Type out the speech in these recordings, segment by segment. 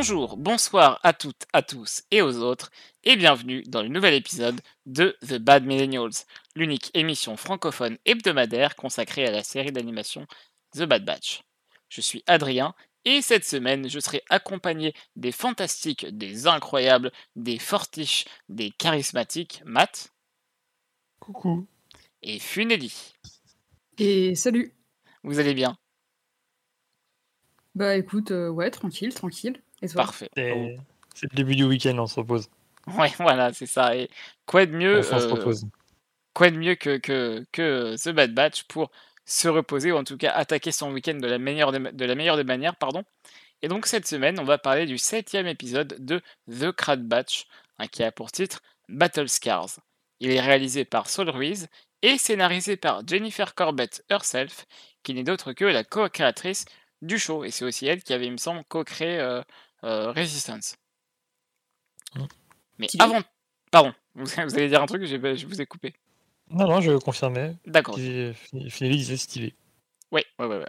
Bonjour, bonsoir à toutes, à tous et aux autres, et bienvenue dans le nouvel épisode de The Bad Millennials, l'unique émission francophone hebdomadaire consacrée à la série d'animation The Bad Batch. Je suis Adrien, et cette semaine, je serai accompagné des fantastiques, des incroyables, des fortiches, des charismatiques Matt. Coucou. Et Funeli. Et salut. Vous allez bien? Bah écoute, euh, ouais, tranquille, tranquille. Et toi Parfait. C'est le début du week-end, on se repose. Ouais, voilà, c'est ça. Et quoi de mieux, Enfin, on se euh, repose. quoi de mieux que, que, que The Bad Batch pour se reposer ou en tout cas attaquer son week-end de la meilleure des, de la meilleure des manières, pardon. Et donc cette semaine, on va parler du septième épisode de The Crad Batch, hein, qui a pour titre Battle Scars. Il est réalisé par Saul Ruiz et scénarisé par Jennifer Corbett herself, qui n'est d'autre que la co-créatrice du show. Et c'est aussi elle qui avait, il me semble, co-créé euh, euh, Resistance. Mm. Mais avant... Pardon, vous, vous allez dire un truc, j'ai- je vous ai coupé. Non, non, je confirmais. D'accord. Finelli disait stylé. Oui, ouais, ouais, ouais.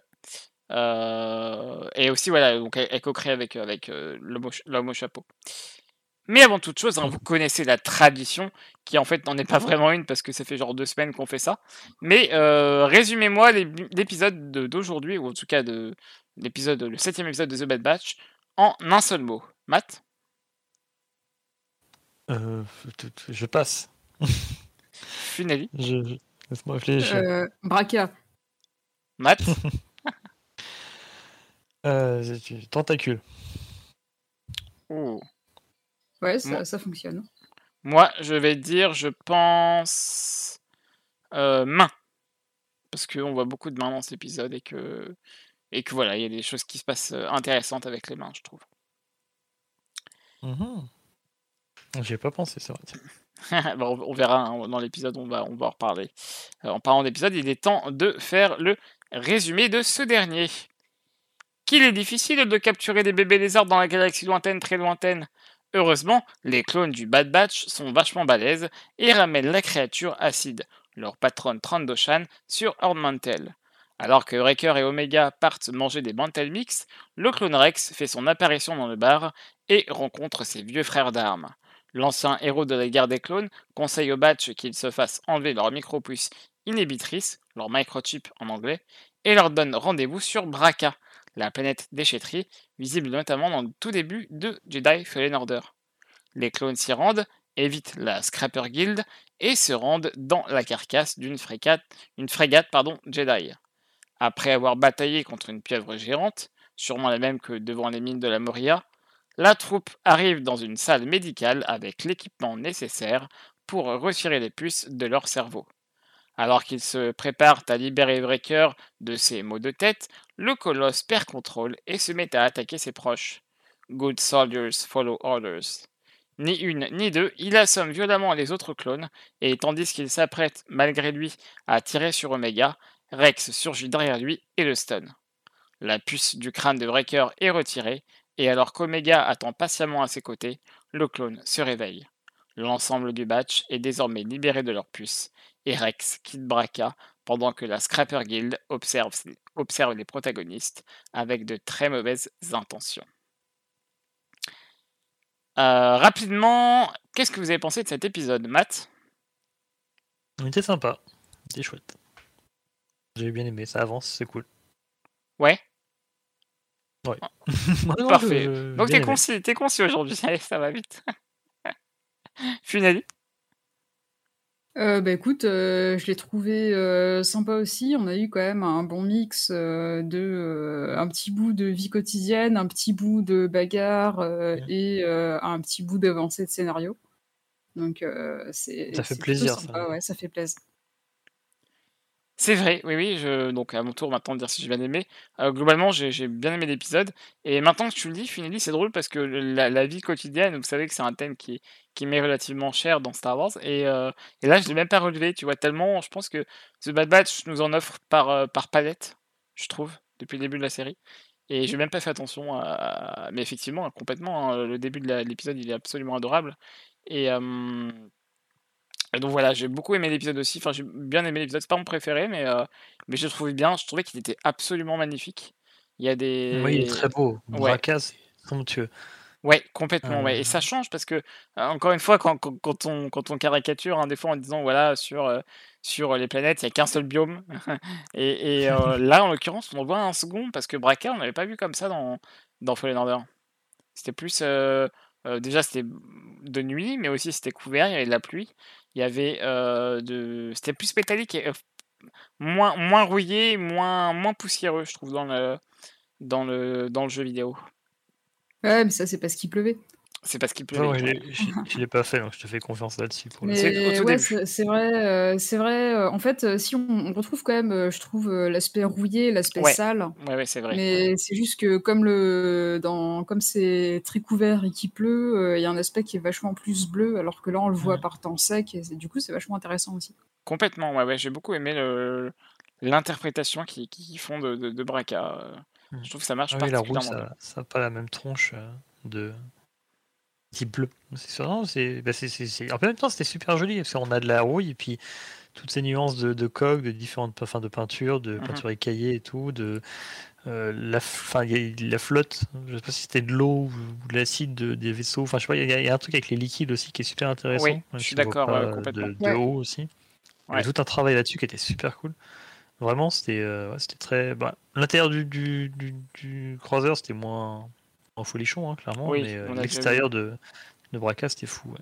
Euh, et aussi, voilà, donc elle, elle co-crée avec, avec euh, l'homme au ch- l'homme au chapeau. Mais avant toute chose, hein, vous connaissez la tradition, qui en fait n'en est pas vraiment une parce que ça fait genre deux semaines qu'on fait ça. Mais euh, résumez-moi l'ép- l'épisode de- d'aujourd'hui, ou en tout cas de l'épisode, le septième épisode de The Bad Batch, en un seul mot. Matt? Euh, je passe. Funeli Je, je- Laisse-moi réfléchir. euh, Braca. Matt? Euh, tentacule. Ouh. Ouais, ça, Moi- ça fonctionne. Moi, je vais dire, je pense euh, main. Parce qu'on voit beaucoup de mains dans cet épisode et que, et que voilà, il y a des choses qui se passent euh, intéressantes avec les mains, je trouve. Mhm. J'y ai pas pensé, c'est vrai. Bon, on on verra hein, dans l'épisode, on va, on va en reparler. Euh, en parlant d'épisode, il est temps de faire le résumé de ce dernier. Qu'il est difficile de capturer des bébés lézards dans la galaxie lointaine, très lointaine. Heureusement, les clones du Bad Batch sont vachement balèzes et ramènent la créature acide, leur patronne Trandoshan, sur Hornmantel. Alors que Wrecker et Omega partent manger des Mantel Mix, le clone Rex fait son apparition dans le bar et rencontre ses vieux frères d'armes. L'ancien héros de la guerre des clones conseille aux Batch qu'ils se fassent enlever leur micropuce inhibitrice, leur microchip en anglais, et leur donne rendez-vous sur Braca, la planète déchetterie, visible notamment dans le tout début de Jedi Fallen Order. Les clones s'y rendent, évitent la Scrapper Guild et se rendent dans la carcasse d'une frégate, une frégate pardon, Jedi. Après avoir bataillé contre une pieuvre géante, sûrement la même que devant les mines de la Moria, la troupe arrive dans une salle médicale avec l'équipement nécessaire pour retirer les puces de leur cerveau. Alors qu'ils se préparent à libérer Breaker de ses maux de tête, le colosse perd contrôle et se met à attaquer ses proches. Good soldiers follow orders. Ni une ni deux, il assomme violemment les autres clones, et tandis qu'il s'apprête, malgré lui, à tirer sur Omega, Rex surgit derrière lui et le stun. La puce du crâne de Breaker est retirée, et alors qu'Omega attend patiemment à ses côtés, le clone se réveille. L'ensemble du batch est désormais libéré de leur puce, et Rex quitte Braca pendant que la Scrapper Guild observe, les protagonistes avec de très mauvaises intentions. Euh, rapidement, qu'est-ce que vous avez pensé de cet épisode, Matt? Il était sympa. Il était chouette. J'ai bien aimé, ça avance, c'est cool. Ouais, Ouais, non, parfait. je- Donc t'es concis, t'es concis aujourd'hui, Allez, ça va vite. Funali Euh, bah écoute, euh, je l'ai trouvé euh, sympa aussi. On a eu quand même un bon mix euh, de euh, un petit bout de vie quotidienne, un petit bout de bagarre euh, et euh, un petit bout d'avancée de scénario. Donc euh, c'est Ça fait plaisir, ça. sympa, ouais, ça fait plaisir. C'est vrai, oui, oui. Je... Donc à mon tour maintenant de dire si j'ai bien aimé. Euh, globalement, j'ai bien aimé l'épisode. Et maintenant que tu le dis, Finelli, c'est drôle parce que la, vie quotidienne, vous savez que c'est un thème qui, qui m'est relativement cher dans Star Wars. Et, euh, là, je l'ai même pas relevé, tu vois, tellement je pense que The Bad Batch nous en offre par, euh, palette, je trouve, depuis le début de la série. Et j'ai même pas fait attention à. Mais effectivement, complètement, hein, le début de l'épisode, il est absolument adorable. Et. Euh, et donc voilà, j'ai beaucoup aimé l'épisode aussi. Enfin, j'ai bien aimé l'épisode. C'est pas mon préféré, mais, euh, mais je le trouvais bien. Je trouvais qu'il était absolument magnifique. Il y a des. Oui, il est très beau. Ouais. Braca, c'est somptueux. Ouais, complètement, ouais et Euh, ça change parce que, heu, encore une fois, quand quand quand on quand on caricature, hein, des fois en disant voilà sur, sur les planètes, il y a qu'un seul biome et là, en l'occurrence, on voit un second parce que Bracca, on n'avait pas vu comme ça dans dans Fallen Order. C'était plus, déjà c'était, de nuit, mais aussi c'était couvert, il y avait de la pluie. Il y avait, de c'était plus métallique et moins moins rouillé, moins moins poussiéreux, je trouve, dans le dans le dans le jeu vidéo. Ouais, mais ça, c'est parce qu'il pleuvait. C'est parce qu'il pleuvait, moi, je l'ai je je l'ai pas fait, donc je te fais confiance là-dessus. C'est ouais, vrai, heu, c'est vrai, heu, en fait, heu, si on on retrouve quand même, heu, je trouve, l'aspect rouillé, l'aspect Ouais. sale, Ouais, ouais, c'est vrai. mais c'est juste que comme le dans comme c'est très couvert et qu'il pleut, il y a un aspect qui est vachement plus bleu, alors que là, on le voit Ouais. par temps sec et du coup, c'est vachement intéressant aussi. Complètement, ouais, ouais, j'ai beaucoup aimé l'interprétation qu'ils font de de de Bracca, heu, Mmh. je trouve que ça marche Ah oui, la particulièrement bien. ça ça a pas la même tronche, de type bleu. C'est c'est bah, c'est c'est c'est en même temps, c'était super joli parce qu'on a de la rouille et puis toutes ces nuances de de coque, de différentes enfin, de peinture, de peinture écaillée et tout, de, heu, la f enfin, il y a la flotte, je sais pas si c'était de l'eau ou de l'acide de des vaisseaux, enfin, je sais pas, il y a y a un truc avec les liquides aussi qui est super Oui, intéressant, même je suis d'accord, pas complètement. de de Ouais. haut aussi. Il y avait tout un travail là-dessus qui était super cool. Vraiment, c'était, ouais, c'était très bah, l'intérieur du du du du croiseur, c'était moins moins folichon, hein, clairement, Oui, mais vu. l'extérieur de de Bracca, c'était fou, ouais.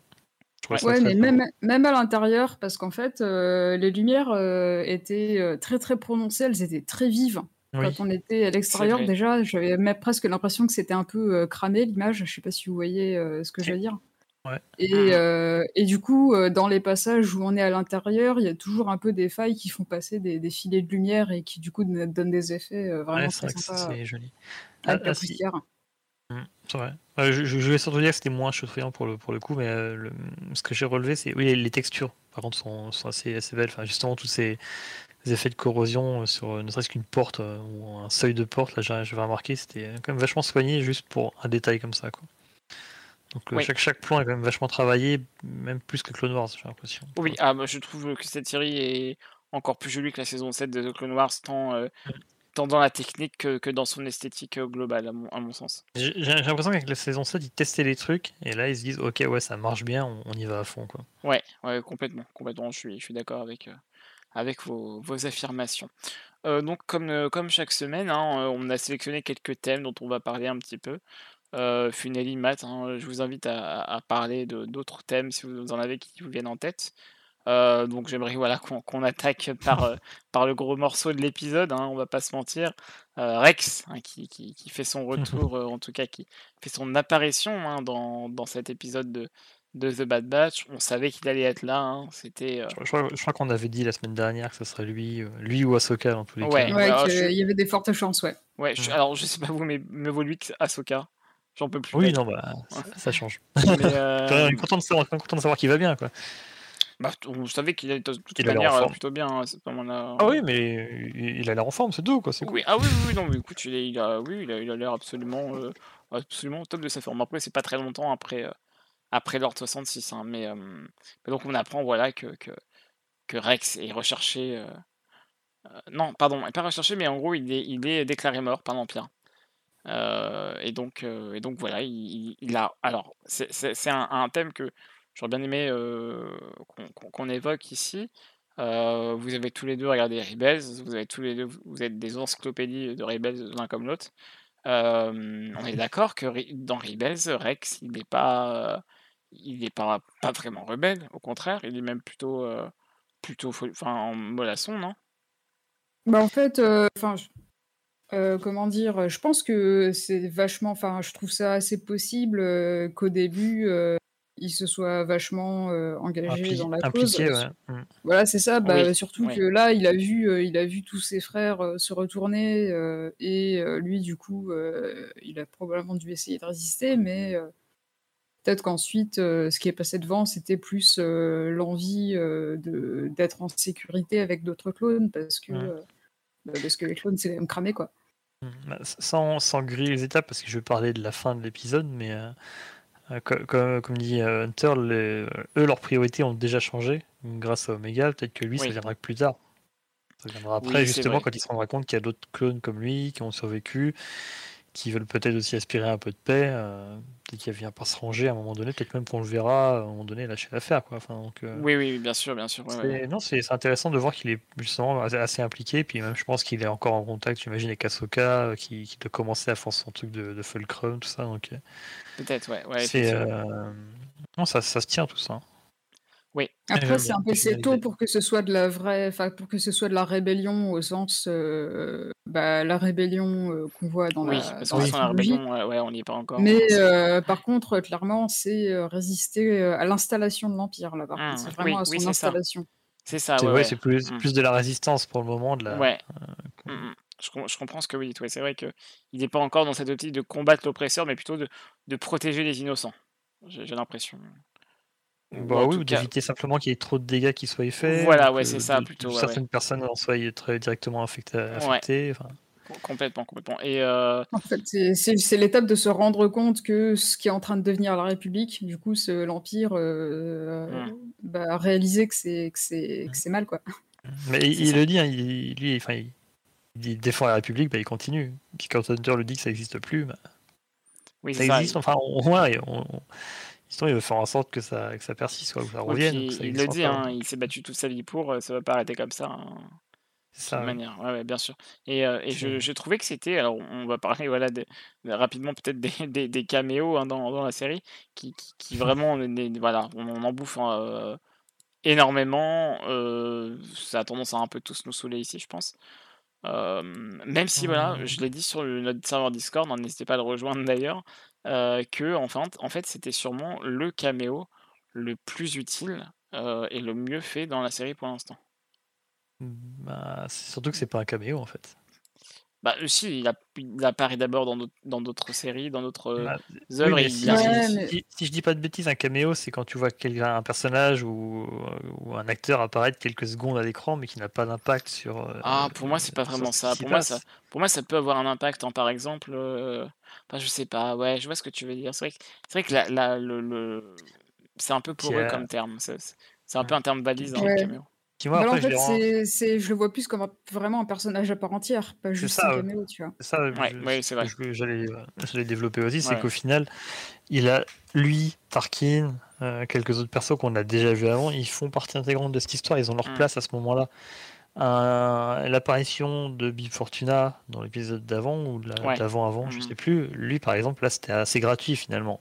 Ouais. Ouais, mais même même à l'intérieur, parce qu'en fait, heu, les lumières, heu, étaient, heu, très, très prononcées, elles étaient très vives. Quand Oui. on était à l'extérieur, déjà, j'avais même presque l'impression que c'était un peu, heu, cramé l'image. Je sais pas si vous voyez, heu, ce que je veux dire? Ouais. Et mh. heu et du coup, dans les passages où on est à l'intérieur, il y a toujours un peu des failles qui font passer des des filets de lumière et qui, du coup, ne donnent des effets, Ouais, vraiment c'est très vrai sympas, c'est joli. Ah ah si c'est vrai. Ouais, je je voulais surtout dire que c'était moins chatoyant pour le pour le coup, mais le mmh, ce que j'ai relevé, c'est oui, les textures, par contre, sont sont assez assez belles. Enfin, justement, tous ces effets de corrosion, heu, sur, heu, ne serait-ce qu'une porte, ou un seuil de porte, là, j'ai j'avais remarqué, c'était quand même vachement soigné juste pour un détail comme ça, quoi. Donc Oui. chaque chaque plan est quand même vachement travaillé, même plus que Clone Wars, j'ai l'impression, Oui, ah bah, je trouve que cette série est encore plus jolie que la saison 7 de The Clone Wars, tant, Mmh. Tant dans la technique que que dans son esthétique, heu, globale, à mon à mon sens. J'ai l'impression qu'avec la saison 7, ils testaient les trucs et là, ils se disent: «OK, ouais, ça marche bien, on on y va à fond, quoi». Ouais, ouais, complètement, complètement, je suis je suis d'accord avec, heu, avec vos vos affirmations. Heu, donc comme, comme chaque semaine, hein, on a sélectionné quelques thèmes dont on va parler un petit peu. Heu, Funely, Matt, hein, je vous invite à à parler d'autres thèmes si vous en avez qui vous viennent en tête. Heu, donc j'aimerais voilà qu'on attaque par, heu, par le gros morceau de l'épisode, hein, on va pas se mentir. Heu, Rex, hein, qui qui qui fait son retour, en tout cas qui fait son apparition, hein, dans dans cet épisode de de The Bad Batch. On savait qu'il allait être là, hein, c'était, Je crois je crois qu'on avait dit la semaine dernière que ce serait lui, lui ou Ahsoka dans tous les Ouais, cas. ouais, Ouais, alors je qu'il suis y avait des fortes chances, ouais. ouais, je alors je sais pas vous, mais mieux vaut lui qu'Ahsoka. J'en peux plus Oui, non, bah, ça ça change. Mais, on est content de savoir content de savoir qu'il va bien, quoi. Bah, on savait qu'il allait de toute Qu'il a l'air en manière, forme. plutôt bien, pas mon a Ah oui, mais il il a l'air en forme, c'est tout, quoi, c'est cool. Oui, ah oui, oui, non, mais écoute, il est il a oui, il a il a l'air absolument, heu, absolument au top de sa forme. Après, c'est pas très longtemps après, heu, après l'ordre 66, hein, mais, hem, mais donc on apprend, voilà, que que que Rex est recherché, heu, non, pardon, est pas recherché, mais en gros, il est il est déclaré mort par l'Empire. Et donc et donc voilà, il il il a alors c'est un un thème que j'aurais bien aimé, qu'on évoque ici. Vous avez tous les 2 regardé Rebels, vous avez tous les 2 vous êtes des encyclopédies de Rebels l'un comme l'autre. On est d'accord que dans Rebels, Rex, il est pas, il est pas pas vraiment rebelle, au contraire, il est même plutôt, plutôt enfin mollasson, non? Bah, en fait, enfin, comment dire? Je pense que c'est vachement enfin, je trouve ça assez possible, qu'au début, il se soit vachement, heu, engagé dans la cause. ouais. Mmh. voilà, c'est ça, Oui, bah, surtout oui. que là, il a vu, heu, il a vu tous ses frères, heu, se retourner, et lui, du coup, il a probablement dû essayer de résister, mais peut-être qu'ensuite, ce qui est passé devant, c'était plus, l'envie, d'être en sécurité avec d'autres clones parce que, Mmh. bah, parce que les clones, c'est même cramé, quoi. Mmh, bah, sans sans griller les étapes, parce que je vais parler de la fin de l'épisode, mais co comme dit, heu, Hunter, les eux, leurs priorités ont déjà changé grâce à Omega. Peut-être que lui, ça viendra plus tard. Ça viendra après, Oui, justement, quand il se rendra compte qu'il y a d'autres clones comme lui qui ont survécu, qui veulent peut-être aussi aspirer à un peu de paix, euh, et qui vient pas se ranger à un moment donné, peut-être même qu'on le verra à un moment donné lâcher l'affaire. Quoi. Enfin, donc, euh, Oui, oui, bien sûr, bien sûr. ouais, ouais. c'est- Non, c'est intéressant de voir qu'il est justement assez- impliqué, puis même je pense qu'il est encore en contact, j'imagine, avec Ahsoka, euh, qui, qui doit commencer à faire son truc de, de Fulcrum, tout ça. Donc, euh, Peut-être, ouais. ouais c'est, euh, non, ça, ça se tient tout ça. Après, c'est un peu c'est tôt pour que ce soit de la vraie, enfin pour que ce soit de la rébellion au sens, euh, bah, la rébellion euh, qu'on voit dans Oui, la, parce dans qu'on la rébellion, ouais, ouais, on n'y est pas encore. Mais hein, euh, par contre, clairement, c'est euh, résister à l'installation de l'Empire, là, par Hum, contre. C'est oui, vraiment à son oui, c'est ça. installation. C'est ça, C'est ouais, ouais, ouais. c'est plus, Mm. plus de la résistance pour le moment. De la... Ouais. qu'on- Mm, mm. Je, com- je comprends ce que vous dites. Ouais, c'est vrai que il n'est pas encore dans cette optique de combattre l'oppresseur, mais plutôt de, de protéger les innocents. J'ai j'ai l'impression. Ou Bah oui, ou d'éviter simplement qu'il y ait trop de dégâts qui soient faits. Voilà, ou ouais, que c'est ça, plutôt, ouais, certaines personnes en soient très directement affectées. Complètement, complètement. Et euh, En fait, c'est- l'étape de se rendre compte que ce qui est en train de devenir la République, du coup, l'Empire, euh, Mm. bah, réaliser que c'est que c'est que c'est mal, quoi. Mais il, le dit, hein, il, lui, enfin, il, il défend la République, bah, il continue. Puis quand Hunter le dit que ça n'existe plus, bah, oui, ça existe. Enfin, on, ouais, on, on- Sinon, il veut faire en sorte que ça, que ça persiste, quoi, que ça revienne. puis que ça il le dit, hein, il s'est battu toute sa vie pour, euh, ça va pas arrêter comme ça. hein. Ça. ouais. manière, ouais, ouais, bien sûr. Et, euh, et je, trouvais que c'était, alors on va parler voilà, de- de- rapidement peut-être des, des, des caméos hein, dans, dans la série, qui, qui, qui vraiment, voilà, on, on en bouffe hein, euh, énormément. euh, ça a tendance à un peu tous nous saouler ici, je pense. Même si, voilà, je l'ai dit sur le- notre serveur Discord, n'hésitez pas à le rejoindre d'ailleurs, que en fait c'était sûrement le caméo le plus utile et le mieux fait dans la série pour l'instant. Bah, c'est surtout que c'est pas un caméo en fait. Bah, euh, si, il, a, il apparaît d'abord dans d'autres- dans d'autres séries, dans d'autres euh, Bah, œuvres, oui, si, y a- si- Ouais, si- mais- si- si je dis pas de bêtises, un caméo, c'est quand tu vois quelqu'un, un personnage ou, ou un acteur apparaître quelques secondes à l'écran, mais qui n'a pas d'impact sur. euh, Ah, pour moi, c'est pas vraiment ça. Pour moi, ça. pour moi, ça peut avoir un impact, hein, par exemple. euh, Enfin, je sais pas, ouais, je vois ce que tu veux dire. C'est vrai que, c'est vrai que la, la- le, le- c'est un peu Qui poreux a- comme terme. C'est un peu un terme balise, hein, Ouais. le caméo. Qui moi Bah là, en je fait, c'est je le vois plus comme un- vraiment un personnage à part entière, pas juste ça, un caméo, tu vois. Ça, Ouais, je- ouais, c'est vrai. j'allais j'allais développer aussi, c'est qu'au final, il a lui, Tarkin, euh, quelques autres persos qu'on a déjà vus avant, ils font partie intégrante de cette histoire, ils ont leur Mm. place à ce moment-là. L'apparition de Bib Fortuna dans l'épisode d'avant ou de la- Ouais. d'avant-avant, je Mhm. sais plus, lui par exemple, là c'était assez gratuit finalement.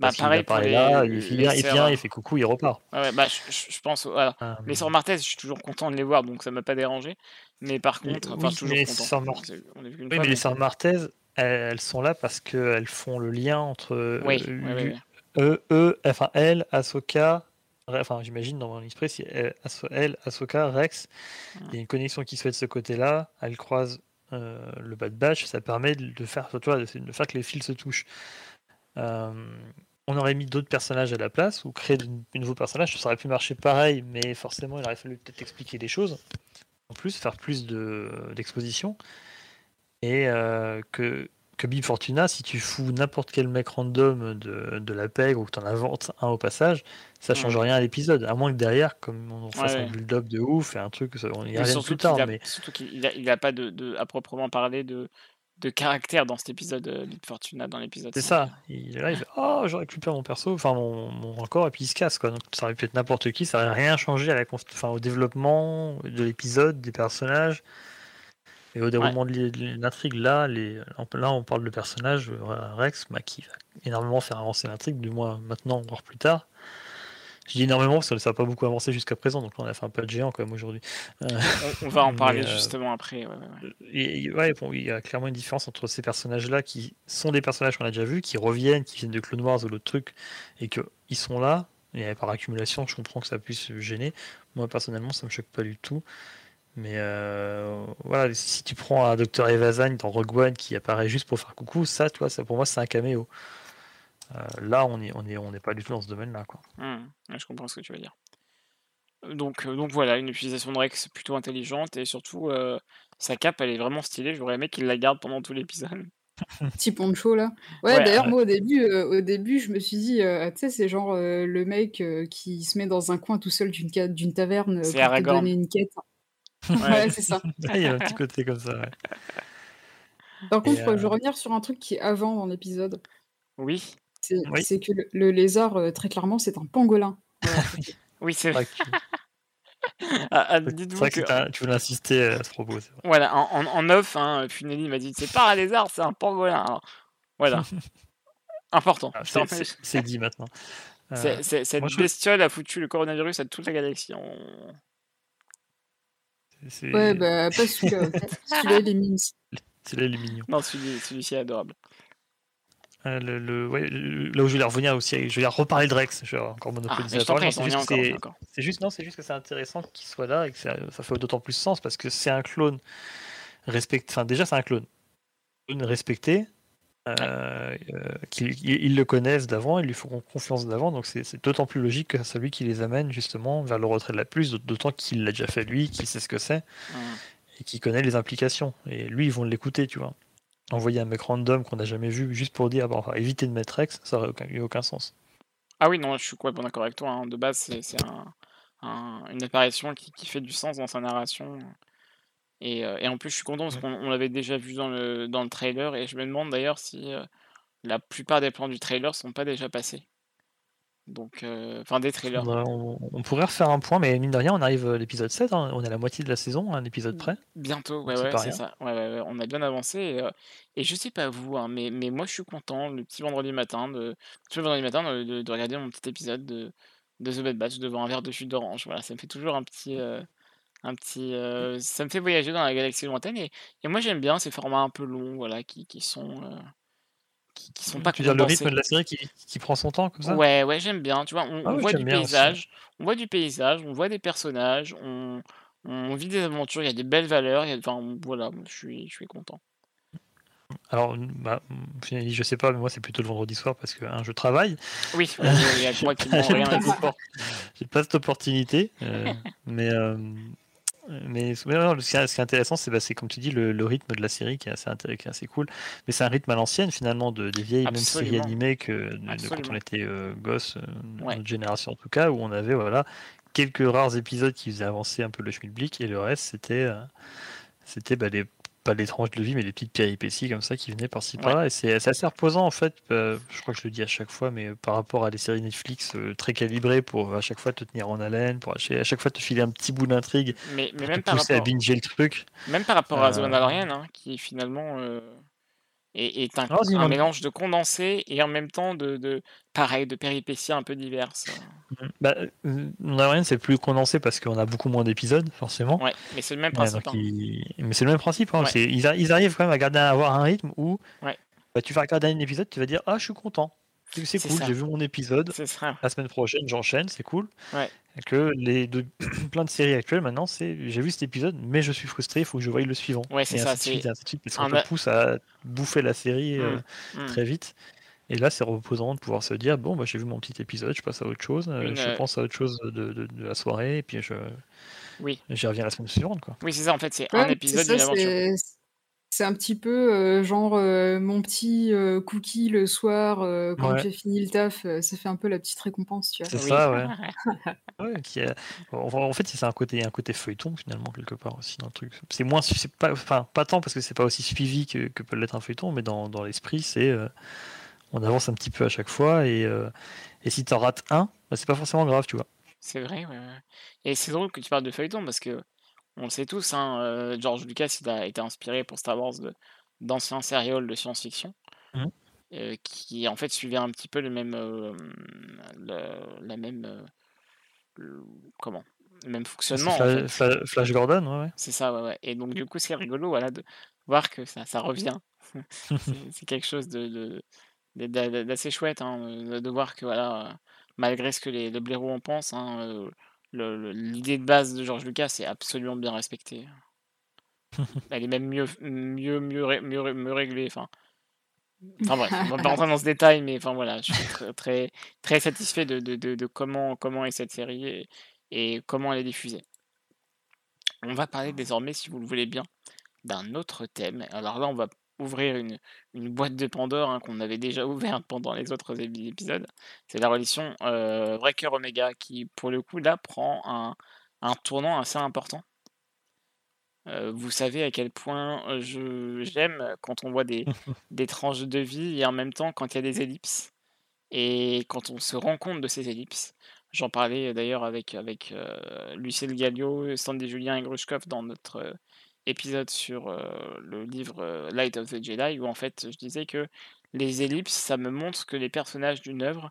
Bah, pareil pour les, là, il les vient, il, vient, euh, il fait coucou, il repart. ouais, ouais, bah, je, je- pense, voilà. Euh, Les sœurs Martez, je suis toujours content de les voir, donc ça m'a pas dérangé. Mais par Mais contre, enfin, oui, suis toujours mais content. Mar- On Oui, fois, mais mais- les sœurs Martez, elles, sont là parce qu'elles font le lien entre euh, Oui, oui, oui, lui- oui. eux, eux, enfin elle, Ahsoka, enfin j'imagine dans mon esprit, si elle, Ahso- elle, Ahsoka, Rex, il y a une connexion qui se fait de ce côté-là, elle croise euh, le Bad Batch, ça permet de de faire, de de faire que les fils se touchent. Euh, on aurait mis d'autres personnages à la place ou créé de, de nouveaux personnages, ça aurait pu marcher pareil, mais forcément il aurait fallu peut-être expliquer des choses, en plus faire plus de d'exposition et euh, que que Bib Fortuna, si tu fous n'importe quel mec random de, de la PEG ou que tu en inventes un au passage, ça change rien à l'épisode. À moins que derrière, comme on fasse Ouais, un build-up de ouf et un truc, on y Mais revient plus tard. a, Mais surtout qu'il a, il a pas de, de- à proprement parler de, de caractère dans cet épisode euh, Bib Fortuna dans l'épisode c'est 5. ça. Il est là, il fait Oh, je récupère mon perso, enfin mon, mon record, et puis il se casse. Quoi. Donc ça aurait pu être n'importe qui, ça n'aurait rien changé à la const- enfin, au développement de l'épisode, des personnages. Et au déroulement de l'in- de l'intrigue, là, les, là, on parle de personnages, euh, Rex, bah, qui va énormément faire avancer l'intrigue, du moins maintenant, voire plus tard. Je dis énormément parce que ça n'a pas beaucoup avancé jusqu'à présent, donc là, on a fait un pas de géant quand même aujourd'hui. Euh, On, va en Mais, parler euh, justement après. ouais, ouais, ouais. et- et- ouais, bon, il y a clairement une différence entre ces personnages-là qui sont des personnages qu'on a déjà vus, qui reviennent, qui viennent de Clone Wars ou d'autres trucs, et qu'ils sont là, et par accumulation, je comprends que ça puisse gêner. Moi, personnellement, ça me choque pas du tout. Mais euh, voilà, si tu prends un Dr. Evazan dans Rogue One qui apparaît juste pour faire coucou, ça, toi, ça pour moi, c'est un caméo. Euh, là, on n'est on est, on est pas du tout dans ce domaine-là. quoi. Ouais, je comprends ce que tu veux dire. Donc, euh, donc voilà, une utilisation de Rex plutôt intelligente et surtout euh, sa cape elle est vraiment stylée. J'aurais aimé qu'il la garde pendant tout l'épisode. Petit poncho là. Ouais, Ouais, d'ailleurs, ouais. moi au début, euh, au début, je me suis dit, euh, tu sais, c'est genre euh, le mec euh, qui se met dans un coin tout seul d'une ca- d'une taverne euh, pour te donner une quête. Ouais. Ouais, c'est ça. Ah, il y a un petit côté comme ça. ouais. Par contre, je veux revenir sur un truc qui est avant dans l'épisode. Oui, C'est Oui. c'est que le le lézard, heu, très clairement, c'est un pangolin. Voilà, oui, c'est vrai. Ah, ah, vrai que que tu voulais insister à ce propos, c'est vrai. voilà, en, en, en off, hein, Funeli m'a dit c'est pas un lézard, c'est un pangolin. Alors, voilà, important. Ah, c'est- dit maintenant. Euh, cette moi, je- bestiole a foutu le coronavirus à toute la galaxie. On- c'est- Ouais, bah, pas celui-là. Celui-là, il est mignon. c'est là, il est mignon. Non, celui- celui-ci est adorable. Euh, le, le- ouais, le- là où je voulais revenir aussi, je vais reparler de Rex, je vais encore Ah, monopoliser la C'est juste, c'est- juste, non, c'est juste que c'est intéressant qu'il soit là et que ça, ça fait d'autant plus sens parce que c'est un clone respecté. Enfin, déjà, c'est un clone. Respecté. Euh, euh, qu'ils ils- le connaissent d'avant, ils lui font confiance d'avant, donc c'est d'autant plus logique que c'est lui qui les amène justement vers le retrait de la plus, d'autant qu'il l'a déjà fait lui, qu'il sait ce que c'est et qu'il connaît les implications. Et lui, ils vont l'écouter, tu vois. Envoyer un mec random qu'on n'a jamais vu juste pour dire, bon, enfin, éviter de mettre Rex, ça aurait aucun, eu aucun sens. Ah oui, non, je suis complètement d'accord avec toi. hein. De base, c'est c'est un, un- une apparition qui, qui fait du sens dans sa narration. Et, euh, et en plus, je suis content parce qu'on on l'avait déjà vu dans le, dans le trailer. Et je me demande d'ailleurs si euh, la plupart des plans du trailer sont pas déjà passés. Donc, euh, enfin, des trailers. On, on pourrait refaire un point, mais mine de rien, on arrive à l'épisode 7, hein, on est à la moitié de la saison, un épisode près. Bientôt, ouais, c'est ouais, c'est ça. Ouais, ouais, on a bien avancé. Et, euh, et je sais pas vous, hein, mais, mais moi je suis content le petit vendredi matin de, le vendredi matin de, de- de regarder mon petit épisode de, de The Bad Batch devant un verre de jus d'orange. Voilà, ça me fait toujours un petit. euh, un petit euh, ça me fait voyager dans la galaxie lointaine. Et, et moi j'aime bien ces formats un peu longs, voilà, qui, qui sont. euh, qui, qui sont pas Tu veux dire le rythme de la série qui, qui prend son temps comme ça? Ouais, ouais, j'aime bien. Tu vois, on, Ah on oui, voit du aussi. paysage, on voit du paysage, on voit des personnages, on, on vit des aventures, il y a des belles valeurs, il y a, enfin, voilà, je suis, je suis content. Alors, bah, je sais pas, mais moi c'est plutôt le vendredi soir parce que un, je travaille. Oui, il y a moi qui rien j'ai pas cette opportunité, euh, mais, euh, mais, non, ce, qui est, intéressant, c'est bah, comme tu dis le, le rythme de la série qui est assez, qui est assez cool. Mais c'est un rythme à l'ancienne finalement de, des vieilles même séries animées que de- de, quand on était euh, gosse, euh, Ouais. notre génération en tout cas, où on avait voilà quelques rares épisodes qui faisaient avancer un peu le schmilblick et le reste c'était euh, c'était bah, les pas les tranches de vie mais les petites péripéties comme ça qui venaient par-ci Ouais. par-là et c'est assez reposant en fait euh, je crois que je le dis à chaque fois mais par rapport à des séries Netflix euh, très calibrées pour à chaque fois te tenir en haleine pour à chaque à fois te filer un petit bout d'intrigue Mais, mais pour même te par pousser à rapport, binger le truc même par rapport à The Euh, Mandalorian, hein, qui finalement euh, est, un, Ah, un mélange de condensé et en même temps de, de pareil, de péripéties un peu diverses. bah, euh, Mandalorian c'est plus condensé parce qu'on a beaucoup moins d'épisodes forcément Ouais, mais c'est le même principe. hein. ils- Mais c'est le même principe. hein, Ouais. c'est- Ils, a- ils arrivent quand même à garder à avoir un rythme où Ouais. bah, tu vas regarder un épisode, tu vas dire Ah, je suis content. C'est cool, j'ai vu mon épisode. C'est ça. La semaine prochaine, j'enchaîne, c'est cool. Ouais. Que les deux- plein de séries actuelles maintenant, c'est j'ai vu cet épisode, mais je suis frustré, il faut que je voie le suivant. Ouais, c'est et ça, ainsi de suite, c'est et ainsi de suite, parce un qu'on te pousse à bouffer la série euh, Mm, mm. très vite. Et là, c'est reposant de pouvoir se dire bon, bah, j'ai vu mon petit épisode, je passe à autre chose, euh, Une, je euh, pense à autre chose de, de- de la soirée, et puis je Oui, j'y reviens la semaine suivante. Quoi. oui, c'est ça. En fait, c'est Ouais, un épisode d'une aventure. C'est un petit peu euh, genre euh, mon petit euh, cookie le soir euh, quand Ouais. j'ai fini le taf, euh, ça fait un peu la petite récompense, tu vois. C'est Oui. ça, ouais. Ouais, qui est- en fait, c'est un côté, un côté feuilleton finalement quelque part aussi dans le truc. C'est moins, c'est pas, enfin pas tant parce que c'est pas aussi suivi que, que peut l'être un feuilleton, mais dans, dans l'esprit, c'est euh, on avance un petit peu à chaque fois et, euh, et si t'en rates un, bah, c'est pas forcément grave, tu vois. C'est vrai, ouais, ouais. Et c'est drôle que tu parles de feuilleton parce que on le sait tous, hein, euh, George Lucas il a été inspiré pour Star Wars d'anciens sérioles de science-fiction Mhm. euh, qui en fait suivaient un petit peu le même, euh, le- la même, euh, le- comment, le même fonctionnement en Fla- fait. Fla- Flash Gordon, ouais, ouais. C'est ça, ouais, ouais. Et donc du coup c'est rigolo, voilà, de voir que ça, ça revient. C'est quelque chose de, de- de- d'a- d'assez chouette hein, de, voir que voilà, malgré ce que les, les blaireaux en pensent, hein, l'idée de base de George Lucas est absolument bien respectée. Elle est même mieux, mieux, mieux, mieux, mieux réglée. Enfin, enfin bref, on va pas rentrer dans ce détail, mais enfin voilà, je suis très, très, très satisfait de, de, de, de comment, comment est cette série et, et comment elle est diffusée. On va parler désormais, si vous le voulez bien, d'un autre thème. Alors là, on va ouvrir une, une boîte de Pandore hein, qu'on avait déjà ouverte pendant les autres épi- épisodes. C'est la relation euh, Breaker Omega qui, pour le coup, là, prend un, un tournant assez important. euh, vous savez à quel point je j'aime quand on voit des, des tranches de vie et en même temps quand il y a des ellipses et quand on se rend compte de ces ellipses. J'en parlais d'ailleurs avec, avec euh, Lucille Gallio, Sandy Julien et Grushkov dans notre épisode sur euh, le livre Light of the Jedi, où en fait je disais que les ellipses, ça me montre que les personnages d'une œuvre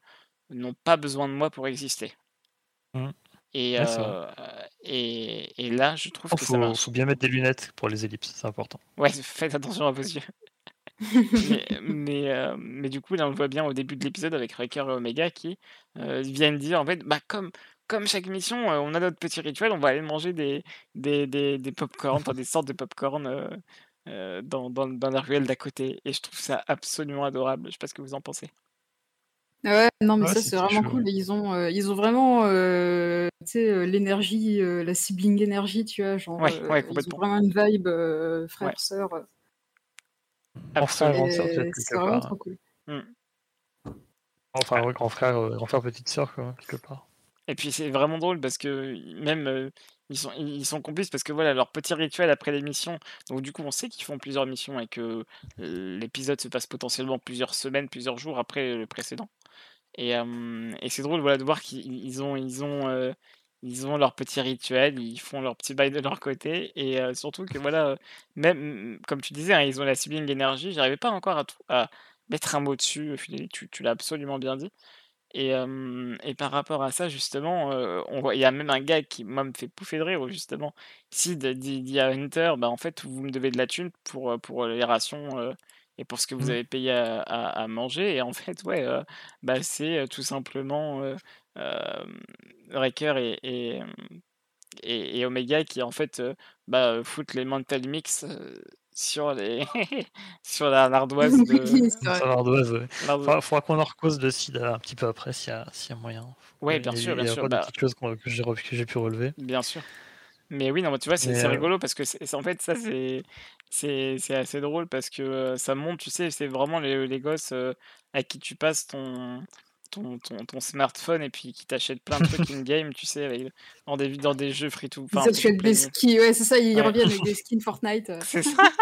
n'ont pas besoin de moi pour exister. Mm. Et, Ouais, euh, et, et là, je trouve Il que ça faut, marche. faut bien mettre des lunettes pour les ellipses, c'est important. Ouais, faites attention à vos yeux. mais, mais, euh, mais du coup, là, on le voit bien au début de l'épisode avec Wrecker et Omega qui euh, viennent dire, en fait, bah, comme, comme chaque mission, euh, on a notre petit rituel, on va aller manger des, des, des, des pop-corn, enfin, des sortes de pop-corn euh, euh, dans, dans, dans la ruelle d'à côté. Et je trouve ça absolument adorable. Je sais pas ce que vous en pensez. Ouais, non, mais Ouais, ça, c'est vraiment cool. ouais. Ils ont, euh, ils ont vraiment euh, tu sais, euh, l'énergie, euh, la sibling énergie, tu vois. Genre, Ouais, euh, ouais, ils ont vraiment une vibe euh, Ouais, frère-sœur. Grand frère, sœur, peut-être c'est vraiment trop cool. Mm. Enfin, Ouais. ouais, grand frère, euh, grand frère, petite sœur, quoi, quelque part. Et puis c'est vraiment drôle parce que même ils sont complices parce que voilà leur petit rituel après les missions. Donc du coup on sait qu'ils font plusieurs missions et que l'épisode se passe potentiellement plusieurs semaines, plusieurs jours après le précédent. Et, et c'est drôle voilà de voir qu'ils ils ont ils ont ils ont leur petit rituel, ils font leur petit bail de leur côté et surtout que voilà même comme tu disais hein, ils ont la sibling énergie. J'arrivais pas encore à, mettre un mot dessus. Tu l'as absolument bien dit. Et, et par rapport à ça, justement, heu, on voit il y a même un gars qui, moi, me fait pouffer de rire où justement, Sid dit dit à Hunter: «Bah, en fait, vous me devez de la thune pour, pour, les rations, et pour ce que vous Mm. avez payé à à à manger» et en fait, ouais, bah, c'est, tout simplement, Wrecker et et et et Omega qui, en fait, bah, foutent les mental mix, sur les sur la l'ardoise de vrai. l'ardoise, ouais. Faudra, faudra qu'on en recose de Sida un petit peu après s'il y a, s'il y a moyen. ouais, bien y a, sûr, il bien y a sûr, pas des bah petites choses que j'ai re- que j'ai pu relever. bien sûr. Mais oui, non, mais tu vois, c'est Mais c'est euh, rigolo parce que c'est en fait, ça, c'est c'est c'est assez drôle parce que euh, ça montre, tu sais, c'est vraiment les, les gosses euh, à qui tu passes ton, ton, ton, ton smartphone et puis qui t'achètent plein de trucs in-game, tu sais, avec, dans, des, dans des jeux free to Ils free to achètent play. des skins. Ouais, c'est ça, ils Ouais, reviennent avec des skins Fortnite. euh. c'est ça,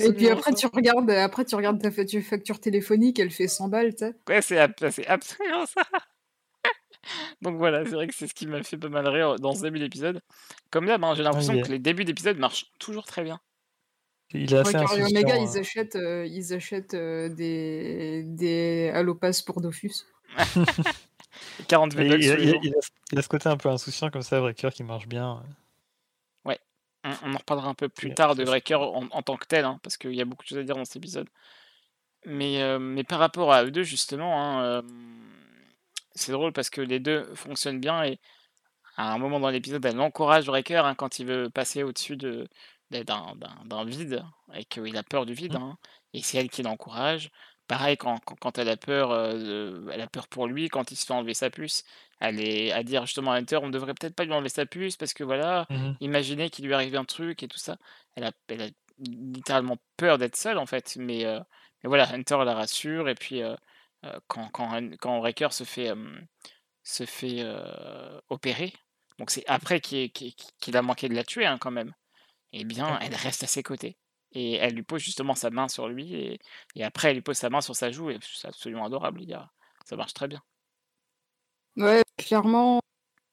Et puis après, ça. tu regardes, après, tu regardes ta fa- facture téléphonique, elle fait 100 balles, tu sais. Ouais, c'est c'est absolument ça. Donc voilà, c'est vrai que c'est ce qui m'a fait pas mal rire dans ce début d'épisode. Comme d'hab, hein, j'ai ah, l'impression que les débuts d'épisode marchent toujours très bien. Il est assez Omega, insouciant. ils achètent, euh, ils achètent euh, des, des Allopass pour Dofus. 40 Mais V-Bucks il, il- a, il a ce côté un peu insouciant comme ça, Breaker, qui marche bien. Ouais. On, on en reparlera un peu plus tard de Breaker en, en tant que tel, hein, parce qu'il y a beaucoup de choses à dire dans cet épisode. Mais, euh, mais par rapport à eux deux, justement, hein, euh, c'est drôle parce que les deux fonctionnent bien et à un moment dans l'épisode, elle encourage Breaker hein, quand il veut passer au-dessus de, de- d'un, d'un- vide et qu'il a peur du vide. Mm. hein, et c'est elle qui l'encourage. Pareil, quand, quand, elle a peur, euh, elle a peur pour lui, quand il se fait enlever sa puce, elle est à dire justement à Hunter, on devrait peut-être pas lui enlever sa puce parce que voilà, Mhm. imaginez qu'il lui arrive un truc et tout ça. Elle a, elle a littéralement peur d'être seule en fait, mais, euh, mais voilà, Hunter la rassure et puis euh, quand, quand, quand se fait, se fait opérer, donc c'est après qu'il a manqué de la tuer hein, quand même, eh bien elle reste à ses côtés. Et elle lui pose justement sa main sur lui et, et après elle lui pose sa main sur sa joue et c'est absolument adorable, il y a- ça marche très bien. Ouais, clairement,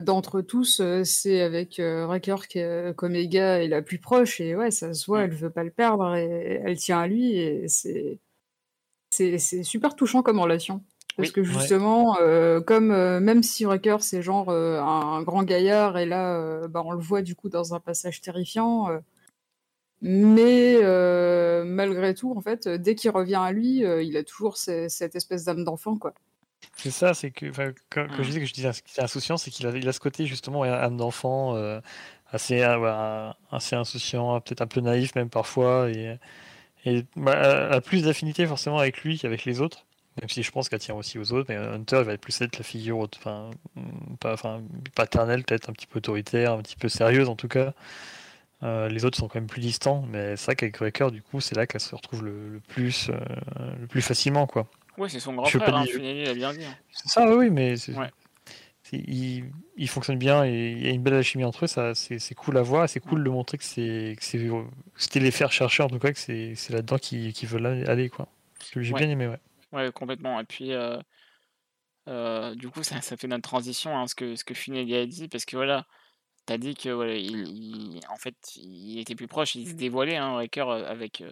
d'entre tous, euh, c'est avec euh, Wrecker que- qu'Omega est la plus proche. Et ouais, ça se voit, elle veut pas le perdre et elle tient à lui. Et c'est super touchant comme relation. Parce Oui, que Ouais. justement, euh, comme euh, même si Wrecker c'est genre euh, un grand gaillard, et là, euh, bah, on le voit du coup dans un passage terrifiant. euh, mais euh, malgré tout, en fait, dès qu'il revient à lui, euh, il a toujours ce- cette espèce d'âme d'enfant, quoi. C'est ça, c'est que quand, quand je Mm. disais que je disais insouciant, c'est qu'il a, il a ce côté justement ouais, âme d'enfant, euh, assez, euh, assez insouciant, peut-être un peu naïf même parfois, et, et bah, a, a plus d'affinité forcément avec lui qu'avec les autres. Même si je pense qu'elle tient aussi aux autres, mais Hunter il va être plus être la figure enfin, pas, enfin, paternelle, peut-être un petit peu autoritaire, un petit peu sérieuse en tout cas. Euh, les autres sont quand même plus distants, mais c'est vrai qu'avec Wrecker, du coup, c'est là qu'elle se retrouve le, le plus, euh, le plus facilement, quoi. ouais, c'est son grand Je frère, hein, dire- Funeli l'a bien dit. hein. C'est ça, oui, mais c'est Ouais. c'est- ils, ils fonctionnent bien et il y a une belle alchimie entre eux. Ça, c'est c'est cool à voir. C'est cool de montrer que c'est que c'est c'était les faire chercher en tout cas que c'est c'est là-dedans qu'ils qu'ils veulent aller quoi. J'ai Ouais. bien aimé ouais. Ouais, complètement. Et puis, du coup, ça, ça fait notre transition, hein, ce que, ce que Funeli a dit, parce que voilà, t'as dit que voilà, il, il- en fait, il était plus proche, il se dévoilait, hein, euh, avec,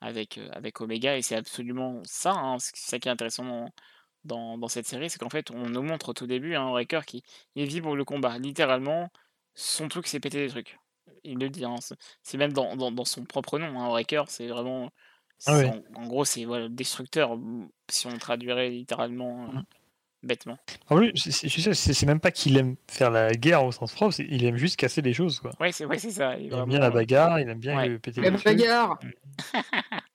avec, avec Omega, et c'est absolument ça, hein, c'est ça qui est intéressant dans, dans, dans cette série, c'est qu'en fait, on nous montre au tout début un Wrecker qui il vit pour le combat. Littéralement, son truc, c'est péter des trucs. Il le dit, hein, c'est c'est même dans, dans, dans son propre nom, hein, Wrecker, c'est vraiment. Ah. En, en gros, c'est voilà, destructeur, si on traduirait littéralement, euh, Mhm. bêtement. En plus, c'est- même pas qu'il aime faire la guerre au sens propre, il aime juste casser les choses quoi. Ouais, c'est ouais, ça. Il aime bien la bagarre, il aime bien ouais. euh, péter La bagarre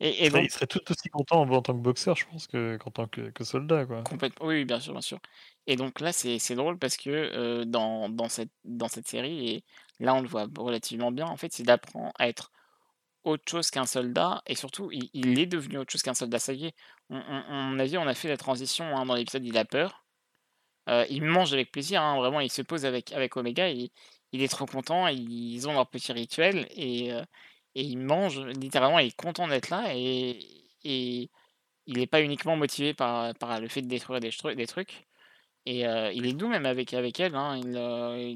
Et, Il et serait, donc, il serait tout aussi content en, en tant que boxeur, je pense, que- qu'en tant que, que soldat quoi. complètement, oui, bien sûr, bien sûr. Et donc là, c'est c'est drôle parce que euh, dans, dans, cette, dans cette série, et là, on le voit relativement bien, en fait, il apprend à être autre chose qu'un soldat, et surtout, il, est devenu autre chose qu'un soldat. Ça y est, on, a vu, on a fait la transition hein, dans l'épisode, il a peur. Euh, il mange avec plaisir, hein, vraiment, il se pose avec, avec Omega, et il est trop content, ils ont leur petit rituel, et, euh, et il mange, littéralement, il est content d'être là, et, et il n'est pas uniquement motivé par, par le fait de détruire des, tru- des trucs. Et euh, il est doux même avec, avec elle, hein, il,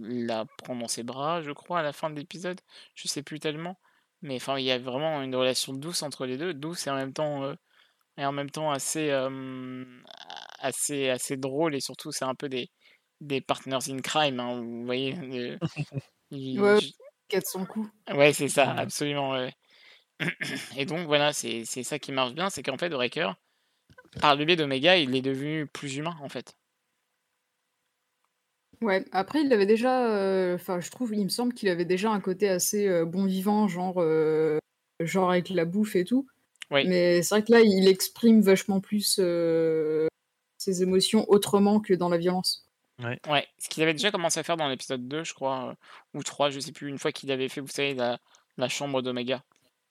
il la prend dans ses bras, je crois, à la fin de l'épisode, je sais plus tellement. Mais enfin, il y a vraiment une relation douce entre les deux, douce et en même temps, euh, et en même temps assez, euh, assez, assez drôle, et surtout, c'est un peu des, des partners in crime, hein, vous voyez. euh, il- Ouais. je- 400 coups. Ouais, c'est ça, Ouais. absolument. ouais. Et donc voilà, c'est c'est ça qui marche bien, c'est qu'en fait, Wrecker, par le biais d'Omega, il est devenu plus humain, en fait. Ouais, après il avait déjà, euh, enfin je trouve, il me semble qu'il avait déjà un côté assez euh, bon vivant, genre, euh, genre avec la bouffe et tout. Oui. Mais c'est vrai que là il exprime vachement plus euh, ses émotions autrement que dans la violence. Ouais, ce qu'il avait déjà commencé à faire dans l'épisode 2, je crois, euh, ou 3, je sais plus, une fois qu'il avait fait, vous savez, la, la chambre d'Omega.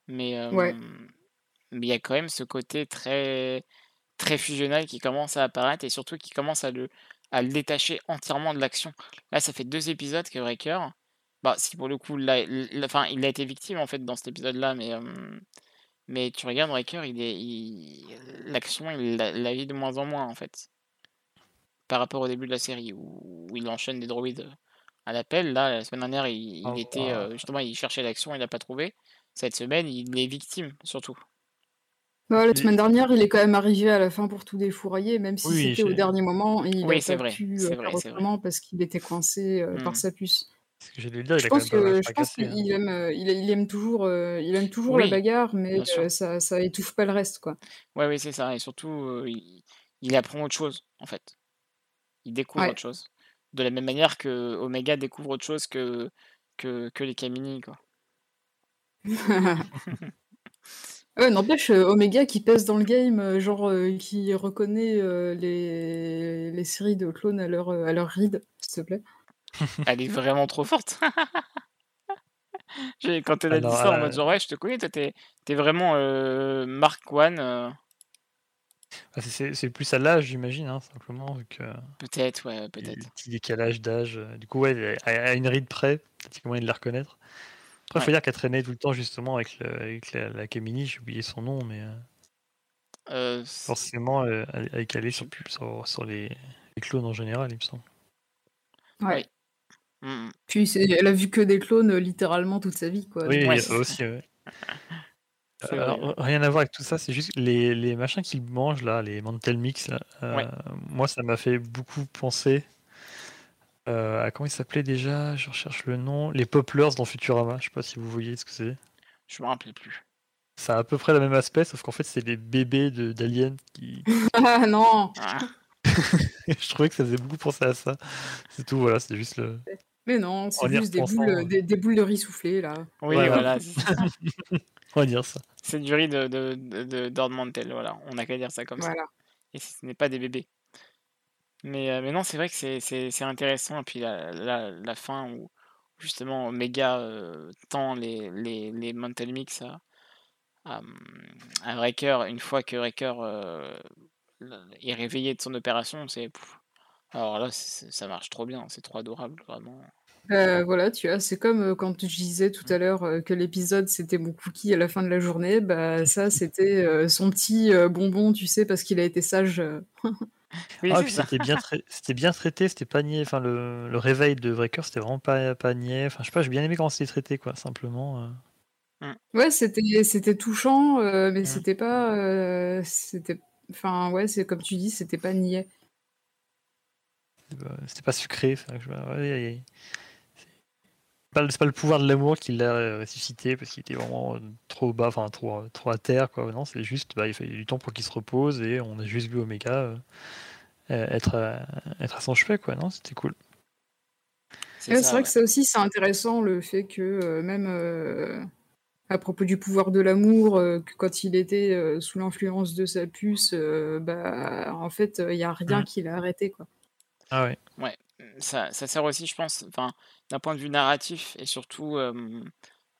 Mais Ouais. mais il y a quand même ce côté très, très fusionnel qui commence à apparaître et surtout qui commence à le, à le détacher entièrement de l'action. Là, ça fait deux épisodes que Wrecker, bah, si pour le coup, là, enfin, il a été victime en fait dans cet épisode-là, mais, euh, mais tu regardes Wrecker, il est, l'action, il la, vit de moins en moins en fait. Par rapport au début de la série où, où il enchaîne des droïdes à l'appel. Là, la semaine dernière, il, il Ah, était euh, justement, il cherchait l'action, il l'a pas trouvé. Cette semaine, il est victime surtout. Bah, la Et- semaine dernière, il est quand même arrivé à la fin pour tout défourailler, même si Oui, c'était au dernier moment, il Oui, a pas vrai, pu euh, vrai, faire c'est vrai. autrement parce qu'il était coincé euh, par Hmm. sa puce. Ce que j'allais le dire, il Je pense que je pense fracassé. hein. qu'il aime, euh, il, il aime toujours, euh, il aime toujours Oui, la bagarre, mais euh, ça, ça étouffe pas le reste, quoi. Ouais, oui, c'est ça. Et surtout, euh, il, il apprend autre chose, en fait. Il découvre Ouais. autre chose. De la même manière que Omega découvre autre chose que, que, que les Kamini, quoi. Ouais, n'empêche, euh, Omega qui pèse dans le game, euh, genre euh, qui reconnaît euh, les... les séries de clones à leur, à leur ride, s'il te plaît. Elle est vraiment trop forte. Quand elle a dit ça en mode genre, ouais, je te connais, toi, t'es vraiment euh, Mark One, euh, Ah, c'est- plus à l'âge, j'imagine, hein, simplement, peut-être, ouais, peut-être. petit décalage d'âge. Du coup, ouais, à à une ride près, peut-être qu'il y a moyen de la reconnaître. Après, il faut dire qu'elle traînait tout le temps, justement, avec, le, avec la, la Kamini, j'ai oublié son nom, mais euh, Euh, forcément, euh, elle elle est calée sur, sur, sur les, les clones en général, il me semble. Ouais. Mm, Puis elle a vu que des clones littéralement toute sa vie, quoi. Oui, il y Ouais, ça aussi, ouais. Alors, rien à voir avec tout ça, c'est juste les, les machins qu'ils mangent là, les Mantel Mix, là, euh, Ouais. moi ça m'a fait beaucoup penser euh, à comment ils s'appelaient déjà, je recherche le nom, les Poplars dans Futurama, je sais pas si vous voyez ce que c'est. Je me rappelle plus. Ça a à peu près le même aspect, sauf qu'en fait c'est les bébés d'aliens qui. Ah non Ah, je trouvais que ça faisait beaucoup penser à ça. C'est tout, voilà, c'était juste le. Mais non, c'est juste des boules, euh. des, des boules de riz soufflé, là. oui, Voilà. c'est. On va dire ça. C'est du riz de, de, de, de- d'Ord Mantel, voilà. On n'a qu'à dire ça comme ça. Et ce n'est pas des bébés. Mais, euh, mais non, c'est vrai que c'est, c'est, c'est intéressant. Et puis la, la, la fin où justement Omega euh, tend les, les, les Mantle Mix à, à, à Wrecker, une fois que Wrecker euh, est réveillé de son opération, c'est, pff, Alors là, c'est- ça marche trop bien, c'est trop adorable, vraiment. Euh, voilà, tu vois, c'est comme quand je disais tout à l'heure euh, que l'épisode c'était mon cookie à la fin de la journée, bah ça c'était son petit bonbon, tu sais, parce qu'il a été sage. Oui, Ah, c'était bien, trai- bien traité, c'était pas niais. Enfin, le, le réveil de Breaker, c'était vraiment pas, pas niais. Enfin, je sais pas, j'ai bien aimé comment c'était traité, quoi, simplement. euh. Ouais, c'était c'était touchant, euh, mais Mm. c'était pas, euh, c'était, enfin ouais, c'est comme tu dis, c'était pas niais. C'était pas- sucré. enfin, je- ouais, ouais, ouais. C'est pas, pas le pouvoir de l'amour qui l'a euh, ressuscité parce qu'il était vraiment euh, trop bas, enfin trop, trop à terre. Quoi. Non, c'est juste, bah, il fallait du temps pour qu'il se repose et on a juste vu Omega euh, euh, être, à, être à son chevet. Quoi. Non, c'était cool. C'est Ouais, vrai ouais. que ça aussi c'est intéressant le fait que euh, même euh, à propos du pouvoir de l'amour, euh, que quand il était euh, sous l'influence de sa puce, euh, bah en fait il y a rien qui l'a arrêté quoi. Ah ouais. Ouais, ça, ça sert aussi, je pense, enfin, d'un point de vue narratif et surtout euh,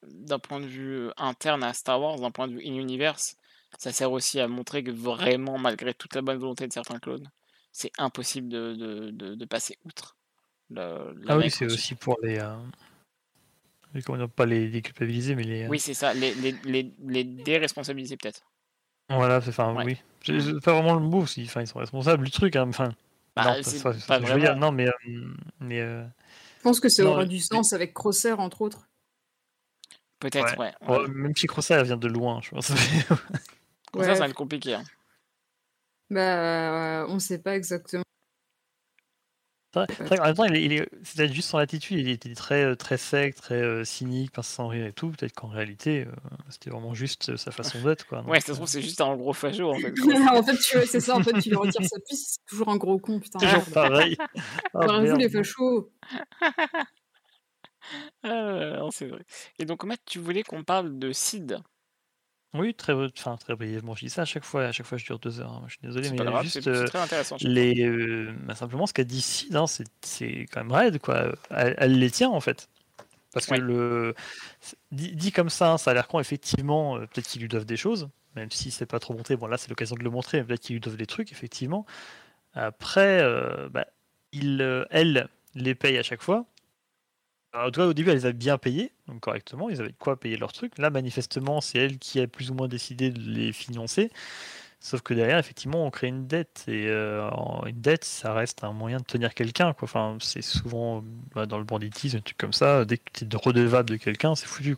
d'un point de vue interne à Star Wars, d'un point de vue in-universe, ça sert aussi à montrer que vraiment, malgré toute la bonne volonté de certains clones, c'est impossible de, de, de, de passer outre le, Ah oui, c'est aussi pour les. euh, les- comment dire, pas les déculpabiliser, mais les. euh, Oui, c'est ça, les, les, les, les déresponsabiliser peut-être. Voilà, c'est- Ouais. oui. C'est pas vraiment le mot, si, enfin, ils sont responsables du truc, hein, enfin. Bah, non, ça, ça, je veux dire, vraiment. non, mais. euh, mais euh, Je pense que ça aura mais- du sens avec Crosser entre autres. Peut-être, ouais. ouais, ouais. même si Crosser, elle vient de loin, je pense. Comme ça, Ouais. ça va être compliqué. hein. Bah, on sait pas exactement. C'est vrai- c'est vrai qu'en même temps, il est, il est- c'est peut-être juste son attitude, il était très, euh, très sec, très euh, cynique, pince sans rire et tout. Peut-être qu'en réalité, euh, c'était vraiment juste euh, sa façon d'être, quoi. Ouais, ça se trouve, c'est juste un gros facho en fait. en fait, tu c'est ça. En fait, tu lui retires sa puce, c'est toujours un gros con, putain. Toujours merde. pareil. Ah, merde. les fachos Ah, non, c'est vrai. Et donc, Matt, tu voulais qu'on parle de Sid. Oui, très, enfin, très brièvement. Je dis ça à chaque fois. À chaque fois, je dure deux heures. hein. Je suis désolé, mais grave, juste euh, très intéressant. les, euh, bah, simplement ce qu'a dit Sid, hein, c'est quand même raide, quoi. Elle, elle les tient en fait. Parce que Ouais. le dit, dit comme ça, hein, ça a l'air con. Effectivement, euh, peut-être qu'ils lui doivent des choses, même si c'est pas trop montré. Bon, là, c'est l'occasion de le montrer. mais Peut-être qu'ils lui doivent des trucs, effectivement. Après, bah, il, elle les paye à chaque fois. En tout cas, au début, elle les a bien payés, donc correctement. Ils avaient quoi payer leurs trucs. Là, manifestement, c'est elle qui a plus ou moins décidé de les financer. Sauf que derrière, effectivement, on crée une dette. Et euh, une dette, ça reste un moyen de tenir quelqu'un. Enfin, c'est souvent bah, dans le banditisme, un truc comme ça. Dès que tu es redevable de quelqu'un, c'est foutu.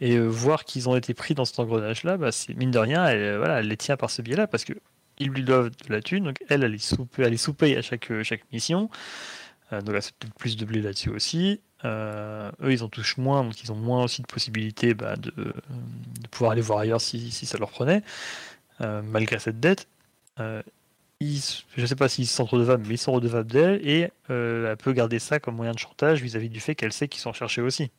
Et euh, voir qu'ils ont été pris dans cet engrenage-là, bah, c'est mine de rien, elle, euh, elle les tient par ce biais-là. Parce que ils lui doivent de la thune. Donc elle, elle les sous-paye à chaque, mission. Donc là, c'est peut-être plus de blé là-dessus aussi. Euh, eux, ils en touchent moins, donc ils ont moins aussi de possibilités bah, de, de pouvoir aller voir ailleurs si, si ça leur prenait, euh, malgré cette dette. Euh, ils, je ne sais pas s'ils sentent redevables, mais ils sont redevables d'elle, et elle peut garder ça comme moyen de chantage vis-à-vis du fait qu'elle sait qu'ils sont recherchés aussi.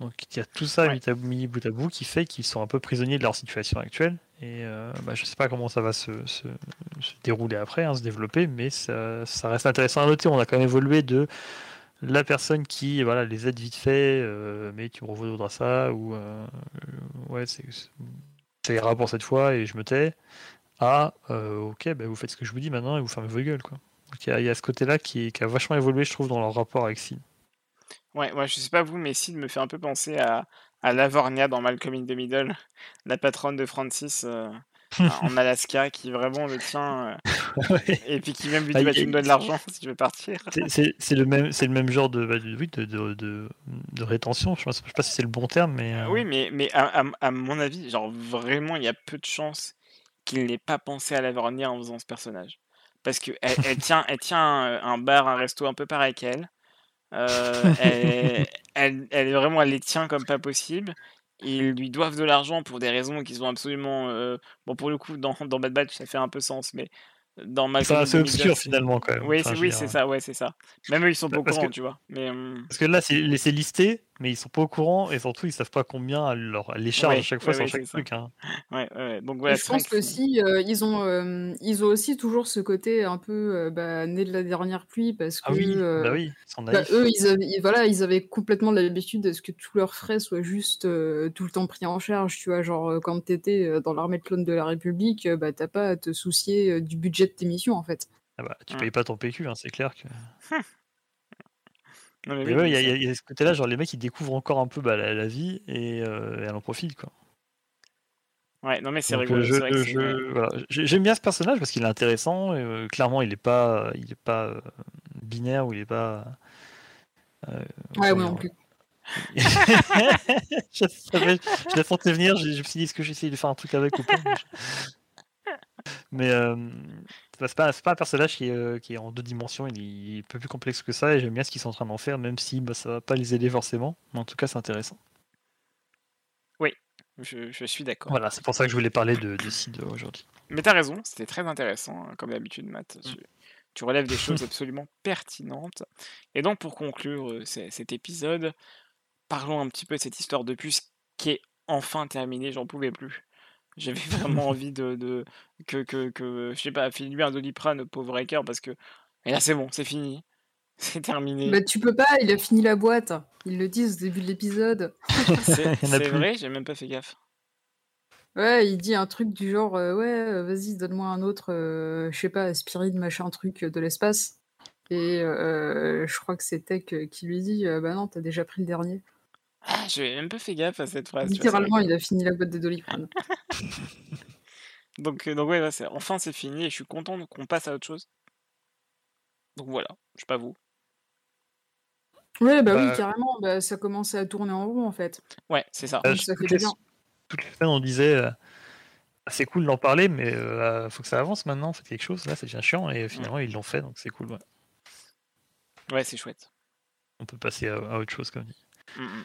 Donc il y a tout ça Ouais. mis, bout à bout qui fait qu'ils sont un peu prisonniers de leur situation actuelle. Et bah, je ne sais pas comment ça va se, se- se dérouler après, hein, se développer, mais ça, ça reste intéressant à noter. On a quand même évolué de la personne qui voilà, les aide vite fait, euh, mais tu me revaudras ça, ou euh, ouais, c'est, ça ira pour cette fois et je me tais, à euh, ok, bah, vous faites ce que je vous dis maintenant et vous fermez vos gueules. Quoi. Donc il y, a- ce côté-là qui, qui a vachement évolué, je trouve, dans leur rapport avec Sid. Ouais, ouais, je sais pas vous, mais Sid me fait un peu penser à, à Lavornia dans Malcolm in the Middle, la patronne de Francis en Alaska, qui vraiment le tient, euh, et puis qui même lui Ah, dit bah, tu me donnes de l'argent si tu veux partir. C'est- le même c'est le même genre de, bah, de, de, de, de- rétention je ne sais pas si c'est le bon terme mais euh, Oui, mais, mais à, à- à mon avis, genre vraiment, il y a peu de chances qu'il n'ait pas pensé à Lavornia en faisant ce personnage. Parce que elle, elle tient, elle tient un bar, un resto un peu pareil qu'elle. Euh, elle, elle, elle vraiment, elle les tient comme pas possible. Ils lui doivent de l'argent pour des raisons qui sont absolument. euh, bon, pour le coup, dans, dans Bad Batch, ça fait un peu sens, mais dans c'est Malcolm in assez obscur c'est- finalement quand même Oui, Enfin, c'est oui, c'est dire, ça, ouais, c'est ça. Même eux, ils sont pas au Parce courant, que- tu vois. Mais, hum, parce que là c'est c'est listé mais ils sont pas au courant et surtout ils savent pas combien leur, les charges Ouais, à chaque fois ouais, sur ouais, chaque truc hein. Donc voilà, je pense que qu'aussi, euh, ils, ont, euh, ils ont aussi toujours ce côté un peu euh, bah, né de la dernière pluie parce que ah oui euh, bah oui bah, eux, ils avaient, ils- voilà, ils avaient complètement l'habitude à ce que tous leurs frais soient juste euh, tout le temps pris en charge. Tu vois, genre quand t'étais dans l'armée de clones de la République, bah, t'as pas à te soucier euh, du budget de tes missions en fait. Ah bah, tu payes pas ton PQ, hein, c'est clair que. Non, mais Mais oui, ouais, mais il y, a- y ce côté-là, genre les mecs ils découvrent encore un peu bah, la, la vie et, euh, et elle en profite quoi. Ouais, non, mais c'est rigolo. euh, voilà. J'aime bien ce personnage parce qu'il est intéressant. et, euh, clairement, il est pas, il est pas euh, binaire ou il est pas. euh, Ouais, moi non plus. je, savais- je la sentais venir, je, je me suis dit est-ce que j'essaye de faire un truc avec ou pas Mais, euh, c'est pas- un personnage qui est, euh, qui est en deux dimensions, il est, un peu plus complexe que ça et j'aime bien ce qu'ils sont en train d'en faire, même si bah, ça va pas les aider forcément. Mais en tout cas, c'est intéressant. je, je suis d'accord. Voilà, c'est pour ça que je voulais parler de, de Sid aujourd'hui. Mais t'as raison, c'était très intéressant, hein, comme d'habitude, Matt. Mm. Tu, tu relèves des choses absolument pertinentes. Et donc, pour conclure euh, cet épisode, parlons un petit peu de cette histoire de puce qui est enfin terminée. J'en pouvais plus. J'avais vraiment envie de, de- que, que, que, je sais pas, file-lui un doliprane, au pauvre hacker, parce que. Et là, c'est bon, c'est fini. C'est terminé. Bah, tu peux pas, il a fini la boîte. Ils le disent au début de l'épisode. C'est vrai, j'ai même pas fait gaffe. Ouais, il dit un truc du genre euh, Ouais, euh, vas-y, donne-moi un autre, euh, je sais pas, spirit, machin, truc de l'espace. Et euh, je crois que c'est Tech qui lui dit euh, Bah non, t'as déjà pris le dernier. Ah, j'ai même pas fait gaffe à cette phrase. c'est Littéralement, il a fini la boîte de Doliprane. Donc, euh, donc ouais, ouais, c'est- enfin c'est fini et je suis content qu'on passe à autre chose. Donc voilà, je sais pas vous. Ouais, bah, Bah, oui, carrément, bah, ça commençait à tourner en rond en fait. Ouais, c'est ça. Euh, ça fait toutes, les, bien. toutes les semaines, on disait euh, Ah, c'est cool d'en parler, mais euh, faut que ça avance maintenant, faites quelque chose. Là, ça devient chiant, et finalement, ils l'ont fait, donc c'est cool. ouais. Ouais, c'est chouette. On peut passer à, à autre chose, comme dit. Mm, mm.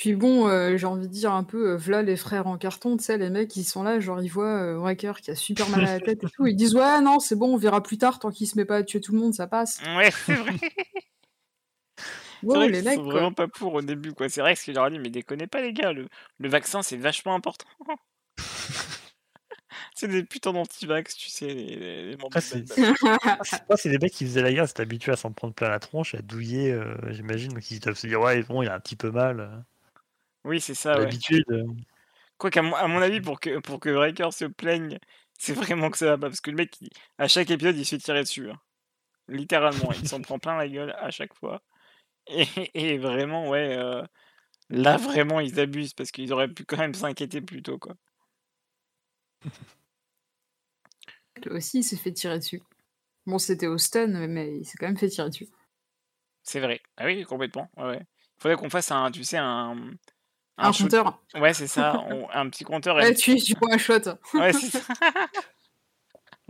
Puis bon, euh, j'ai envie de dire un peu, euh, v'là les frères en carton, tu sais, les mecs, ils sont là, genre, ils voient euh, Wrecker qui a super mal à la tête et tout, ils disent Ouais, non, c'est bon, on verra plus tard, tant qu'il se met pas à tuer tout le monde, ça passe. Ouais, c'est vrai. C'est Wow, vrai les qu'ils mecs, sont quoi. vraiment pas pour au début, quoi. C'est vrai que ce que j'ai dit, mais déconnez pas, les gars. Le, le vaccin, c'est vachement important. c'est des putains d'antivax, tu sais, les, les, les membres Ah, de c'est- c'est c'est des mecs qui faisaient la guerre, c'était habitués à s'en prendre plein la tronche, à douiller, euh, j'imagine, donc ils doivent se dire Ouais, bon, il a un petit peu mal. Oui, c'est ça, ouais. D'habitude. euh, Quoi qu'à mon, à mon avis, pour que, pour que Breaker se plaigne, c'est vraiment que ça va pas. Parce que le mec, il- à chaque épisode, il se fait tirer dessus. hein. Littéralement, il s'en prend plein la gueule à chaque fois. Et, et vraiment, ouais, euh, là, vraiment, ils abusent parce qu'ils auraient pu quand même s'inquiéter plus tôt, quoi. Lui aussi, il s'est fait tirer dessus. Bon, c'était au stun, mais il s'est quand même fait tirer dessus. C'est vrai. Ah oui, complètement. Ouais, ouais. Faudrait qu'on fasse un, tu sais, un. Un shoot- compteur. Ouais, c'est ça. on- un petit compteur. et- Ouais, tu, tu prends un shot. Ouais, c'est ça.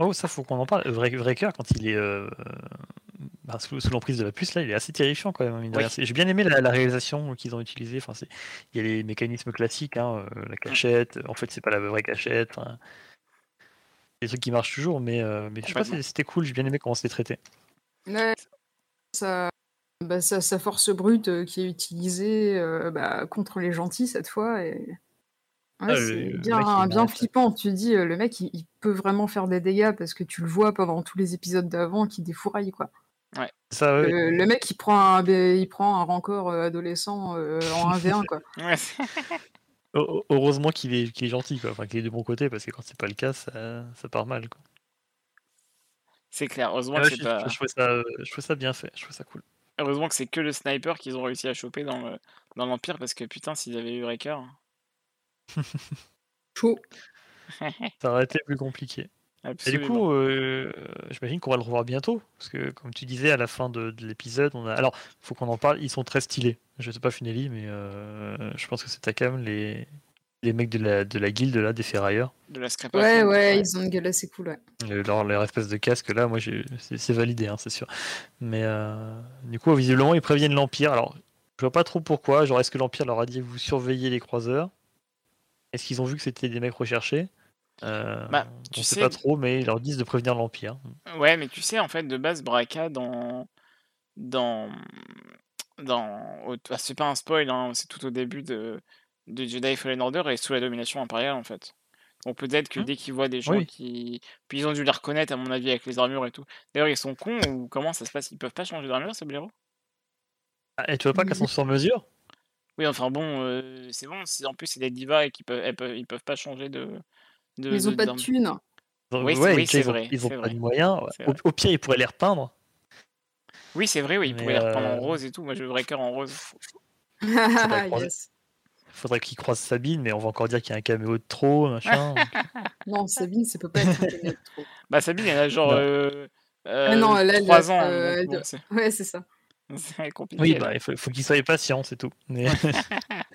Oh, ça, faut qu'on en parle. Cœur, quand il est euh, bah, sous, sous l'emprise de la puce, là, il est assez terrifiant quand même. Oui. C'est- J'ai bien aimé la, la réalisation qu'ils ont utilisée. Enfin, c'est- il y a les mécanismes classiques, hein, euh, la cachette. En fait, c'est pas la vraie cachette. enfin, des trucs qui marchent toujours, mais, euh, mais je sais pas, c'était cool. J'ai bien aimé comment c'était traité. Ouais, ça, bah, sa force brute euh, qui est utilisée euh, bah, contre les gentils cette fois. Et... Ouais, Ah, c'est bien, mec, il bien flippant. Tu dis, euh, le mec, il, il peut vraiment faire des dégâts parce que tu le vois pendant tous les épisodes d'avant qui défouraille. Quoi. Ça, Euh, le mec, il prend un, il prend un rancor adolescent euh, en 1v1. Quoi. Ouais, Heureusement qu'il est, qu'il est gentil, quoi. Enfin, qu'il est de bon côté, parce que quand c'est pas le cas, ça, ça part mal. Quoi. c'est clair. Heureusement Ah que c'est je, pas. je trouvais ça, je trouvais ça bien fait, je trouvais ça cool. Heureusement que c'est que le sniper qu'ils ont réussi à choper dans le dans l'Empire parce que putain s'ils avaient eu Wrecker. Chaud. Ça aurait été plus compliqué. Et du coup, euh, j'imagine qu'on va le revoir bientôt, parce que comme tu disais à la fin de, de l'épisode, on a. Alors, faut qu'on en parle. Ils sont très stylés. Je sais pas Funeli, mais euh, je pense que c'est Takam, les les mecs de la de la guilde là, des ferrailleurs, de la scraper. Ouais, ouais, ils ont une gueule assez cool. Ouais. Leur, leur espèce de casque là. Moi, c'est validé, hein, c'est sûr. Mais euh, du coup, visiblement, ils préviennent l'Empire. Alors, je vois pas trop pourquoi. Genre, est-ce que l'Empire leur a dit vous surveillez les croiseurs? Est-ce qu'ils ont vu que c'était des mecs recherchés? Euh, Bah, tu sais- pas trop, mais ils leur disent de prévenir l'Empire. Ouais, mais tu sais, en fait, de base, Braca, dans. Dans. Dans. au- ah, c'est pas un spoil, hein, c'est tout au début de, de Jedi Fallen Order et sous la domination impériale, en fait. Donc peut-être que Hmm. dès qu'ils voient des gens Oui. qui. Puis ils ont dû les reconnaître, à mon avis, avec les armures et tout. D'ailleurs, ils sont cons ou comment ça se passe? Ils peuvent pas changer d'armure, ces blaireaux? Ah, et tu vois pas qu'elles sont sur mesure? Oui, enfin bon, euh, c'est bon. si En plus, c'est des divas et qu'ils peuvent, peuvent, ils peuvent pas changer de. de Ils ont de- pas de thunes. Oui, c'est- ouais, oui, déjà, c'est ils ont, vrai, ils ont pas de moyens. Au, au pire, ils pourraient les repeindre. Oui, c'est vrai, oui, il Mais, pouvait les reprendre en euh, rose et tout. Moi, je veux Breaker en rose. Yes. Faudrait qu'ils croisent Sabine, mais on va encore dire qu'il y a un caméo de trop, machin. donc- Non, Sabine, ça peut pas être un caméo de trop. Bah, Sabine, elle a genre Non. euh, Ah non, euh, elle, elle, 3 ans. euh, donc elle bon, doit- c'est- Ouais, c'est ça. c'est compliqué. oui, là. bah, il faut, faut qu'ils soient patients, c'est tout. Mais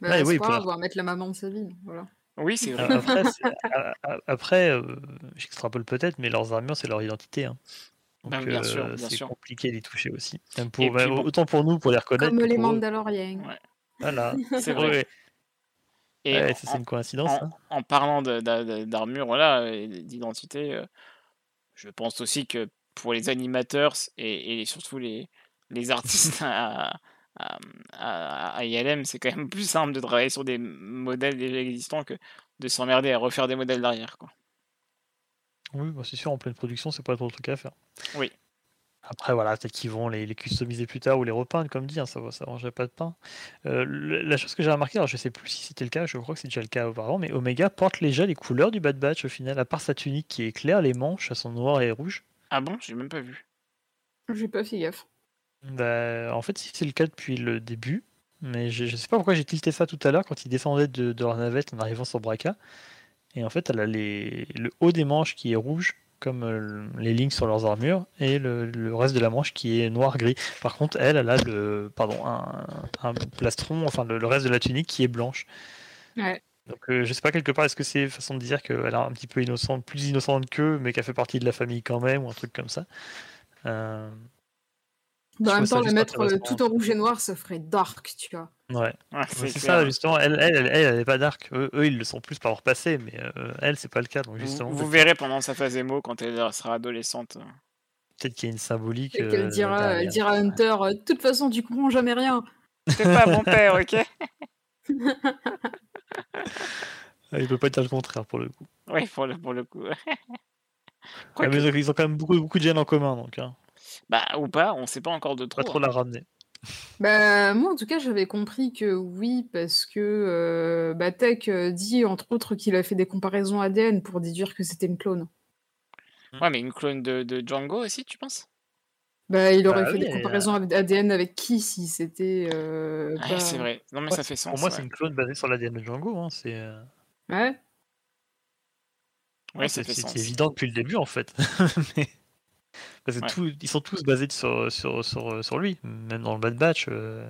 Bah, oui, on va mettre la maman de Sabine. Voilà. Oui, c'est vrai. après, c'est- a- a- après euh, j'extrapole peut-être, mais leurs armures, c'est leur identité. hein. Donc, Bah, bien sûr, euh, bien c'est sûr. compliqué d'y toucher aussi. Même pour, bah, bon. Autant pour nous, pour les reconnaître. Comme les pour. Mandaloriens. Ouais. Voilà. C'est vrai. Et Ouais, en- ça, c'est une coïncidence. en, hein. en parlant d'armure, voilà, d'identité, euh, je pense aussi que pour les animateurs et, et surtout les, les artistes à, à, à- à ILM, c'est quand même plus simple de travailler sur des modèles déjà existants que de s'emmerder à refaire des modèles derrière. Quoi. Oui, bah, c'est sûr, en pleine production, c'est pas trop le truc à faire. Oui. Après, voilà, peut-être qu'ils vont les, les customiser plus tard ou les repeindre, comme dit, hein, ça ne ça mangerait pas de pain. Euh, la chose que j'ai remarqué, alors je sais plus si c'était le cas, je crois que c'est déjà le cas auparavant, mais Omega porte déjà les couleurs du Bad Batch au final, à part sa tunique qui est claire, les manches, elles sont noires et rouges. Ah bon? J'ai même pas vu. J'ai pas fait gaffe. Bah, en fait, si c'est le cas depuis le début, mais je, je sais pas pourquoi j'ai tilté ça tout à l'heure quand ils descendaient de, de leur navette en arrivant sur Braca. Et en fait, elle a les, le haut des manches qui est rouge, comme euh, les lignes sur leurs armures, et le, le reste de la manche qui est noir-gris. Par contre, elle, elle a le, pardon, un, un plastron, enfin le, le reste de la tunique qui est blanche. Ouais. Donc euh, je sais pas quelque part, est-ce que c'est façon de dire qu'elle est un petit peu innocente, plus innocente qu'eux, mais qu'elle fait partie de la famille quand même, ou un truc comme ça. Euh, Bah, en trouve même temps, la mettre euh, tout en rouge et noir, ça ferait dark, tu vois. ouais. C'est C'est ça, justement. Elle, elle, elle, elle, elle est pas dark. Eux, eux, ils le sont plus par leur passé, mais euh, elle, c'est pas le cas. Donc, Vous, justement, vous verrez pendant sa phase émo quand elle sera adolescente. peut-être qu'il y a une symbolique. Et qu'elle euh, dira, elle dira à Hunter, euh, de toute façon, tu comprends jamais rien. T'es pas mon père, ok Ah, il peut pas dire le contraire pour le coup. Oui, pour le, pour le coup. Ah, mais ils ont- ils ont quand même beaucoup, beaucoup de gènes en commun, donc hein. Bah, ou pas, on sait pas encore de trop. pas trop hein. la ramener. Bah, moi, en tout cas, j'avais compris que oui, parce que euh, bah, Tech euh, dit, entre autres, qu'il a fait des comparaisons ADN pour déduire que c'était une clone. Ouais, mais une clone de, de Django aussi, tu penses? Bah, il aurait Bah fait oui, des comparaisons ADN avec qui si c'était euh, Ouais, pas- c'est vrai. Non, mais Ouais, ça fait sens. Pour moi, ouais. c'est une clone basée sur l'ADN de Django. Hein. C'est euh, Ouais. Ouais, c'est- fait évident depuis le début, en fait. Mais- Parce que Ouais. tout- ils sont tous basés sur, sur, sur, sur lui. Même dans le Bad Batch, euh,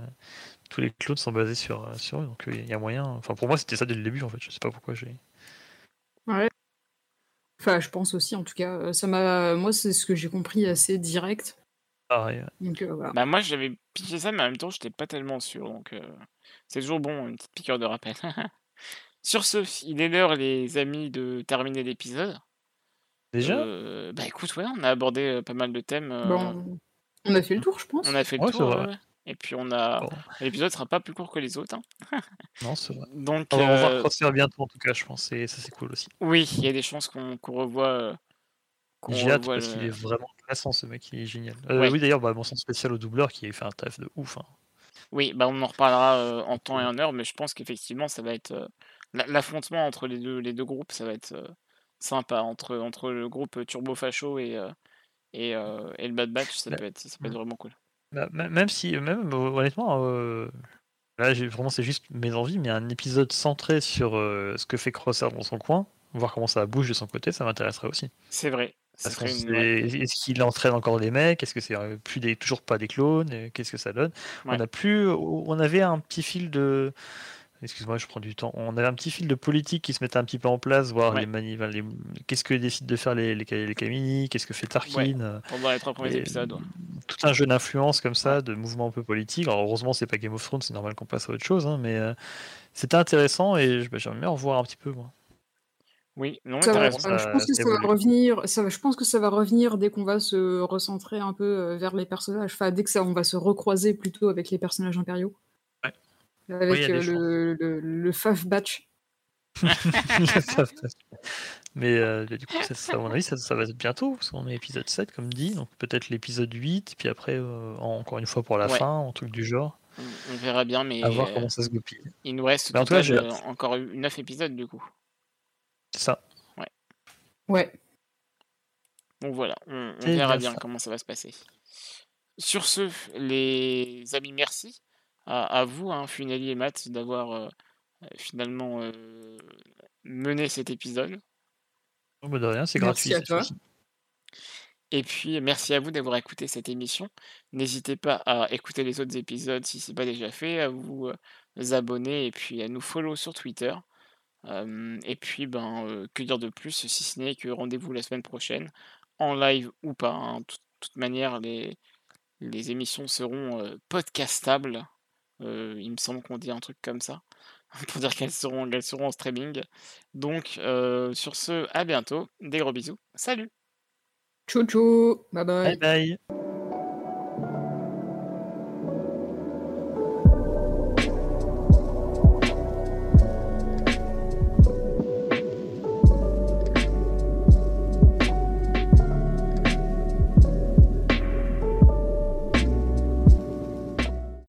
tous les clones sont basés sur, sur eux. Donc il y a moyen. Enfin, pour moi, c'était ça dès le début, en fait. Je sais pas pourquoi j'ai. Ouais. Enfin, je pense aussi, en tout cas. euh, Ça m'a... Moi, c'est ce que j'ai compris assez direct. Pareil. ouais. Donc, euh, voilà. Bah, moi, j'avais piqué ça, mais en même temps, j'étais pas tellement sûr. Donc, euh, c'est toujours bon, une petite piqûre de rappel. Sur ce, il est l'heure, les amis, de terminer l'épisode. Déjà? Euh, Bah, écoute, ouais, on a abordé euh, pas mal de thèmes. euh, Bon, on a fait le tour, je pense. On a fait le Ouais, c'est tour. vrai. ouais, ouais. Et puis, on a. Bon. L'épisode sera pas plus court que les autres. hein. Non, c'est vrai. Donc, On va, on va euh, bientôt, en tout cas, je pense. Et ça, c'est cool aussi. oui, il y a des chances qu'on qu'on revoie. euh, qu'on J'ai hâte revoie parce le- qu'il est vraiment intéressant, ce mec. Il est génial. Euh, Ouais. Oui, d'ailleurs, bah, mention spéciale au doubleur qui a fait un taf de ouf. hein. Oui, bah on en reparlera euh, en temps et en heure, mais je pense qu'effectivement, ça va être euh, la- l'affrontement entre les deux, les deux groupes, ça va être euh, sympa entre, entre le groupe Turbo Facho et, euh, et, euh, et le Bad Batch, ça Bah, peut être, ça peut être vraiment cool. Bah, même si, même honnêtement, euh, là, vraiment, c'est juste mes envies, mais un épisode centré sur euh, ce que fait Crosser dans son coin, voir comment ça bouge de son côté, ça m'intéresserait aussi. C'est vrai. Une-. Est-ce qu'il entraîne encore des mecs Est-ce que c'est plus des, toujours pas des clones Qu'est-ce que ça donne? Ouais. On a plus, on avait un petit fil de, excuse-moi, je prends du temps. On avait un petit fil de politique qui se mettait un petit peu en place, voir Ouais. les manifs, les... qu'est-ce que décident de faire les les, les Kamini, qu'est-ce que fait Tarkin. euh, Pendant les trois premiers et- épisodes. ouais. tout un jeu d'influence comme ça, de mouvements un peu politiques. Alors heureusement, c'est pas Game of Thrones, c'est normal qu'on passe à autre chose, hein, mais euh, c'était intéressant et je- bah, j'aimerais bien en revoir un petit peu. Moi. Oui, non, Ça va- ça- je pense que ça va revenir. Ça, va- je pense que ça va revenir dès qu'on va se recentrer un peu euh, vers les personnages. Enfin, dès que ça, on va se recroiser plutôt avec les personnages impériaux. Ouais. Avec Oui, euh, le, le, le Faf Batch. mais euh, du coup, ça, ça, à mon avis, ça, ça va être bientôt, parce qu'on est épisode 7, comme dit, donc peut-être l'épisode 8, puis après, euh, encore une fois pour la Ouais. fin, un truc du genre, On, verra bien, mais à voir euh, comment ça se goupille. il nous reste en tout cas, euh, encore 9 épisodes du coup. C'est ça. Ouais. Donc voilà, on, verra bien bien ça. comment ça va se passer. Sur ce, les amis, merci à, à vous, hein, Funeli et Matt, d'avoir euh, finalement euh, mené cet épisode. Oh, bah, de rien, c'est Merci gratuit. à cette toi. Et puis, merci à vous d'avoir écouté cette émission. N'hésitez pas à écouter les autres épisodes si ce n'est pas déjà fait, à vous euh, abonner et puis à nous follow sur Twitter. Euh, et puis, ben, euh, que dire de plus, si ce n'est que rendez-vous la semaine prochaine, en live ou pas. hein. De toute- toute manière, les, les émissions seront euh, podcastables. Euh, il me semble qu'on dit un truc comme ça, pour dire qu'elles seront, qu'elles seront en streaming. Donc, euh, sur ce, à bientôt. Des gros bisous. Salut Ciao, ciao. Bye bye. Bye bye.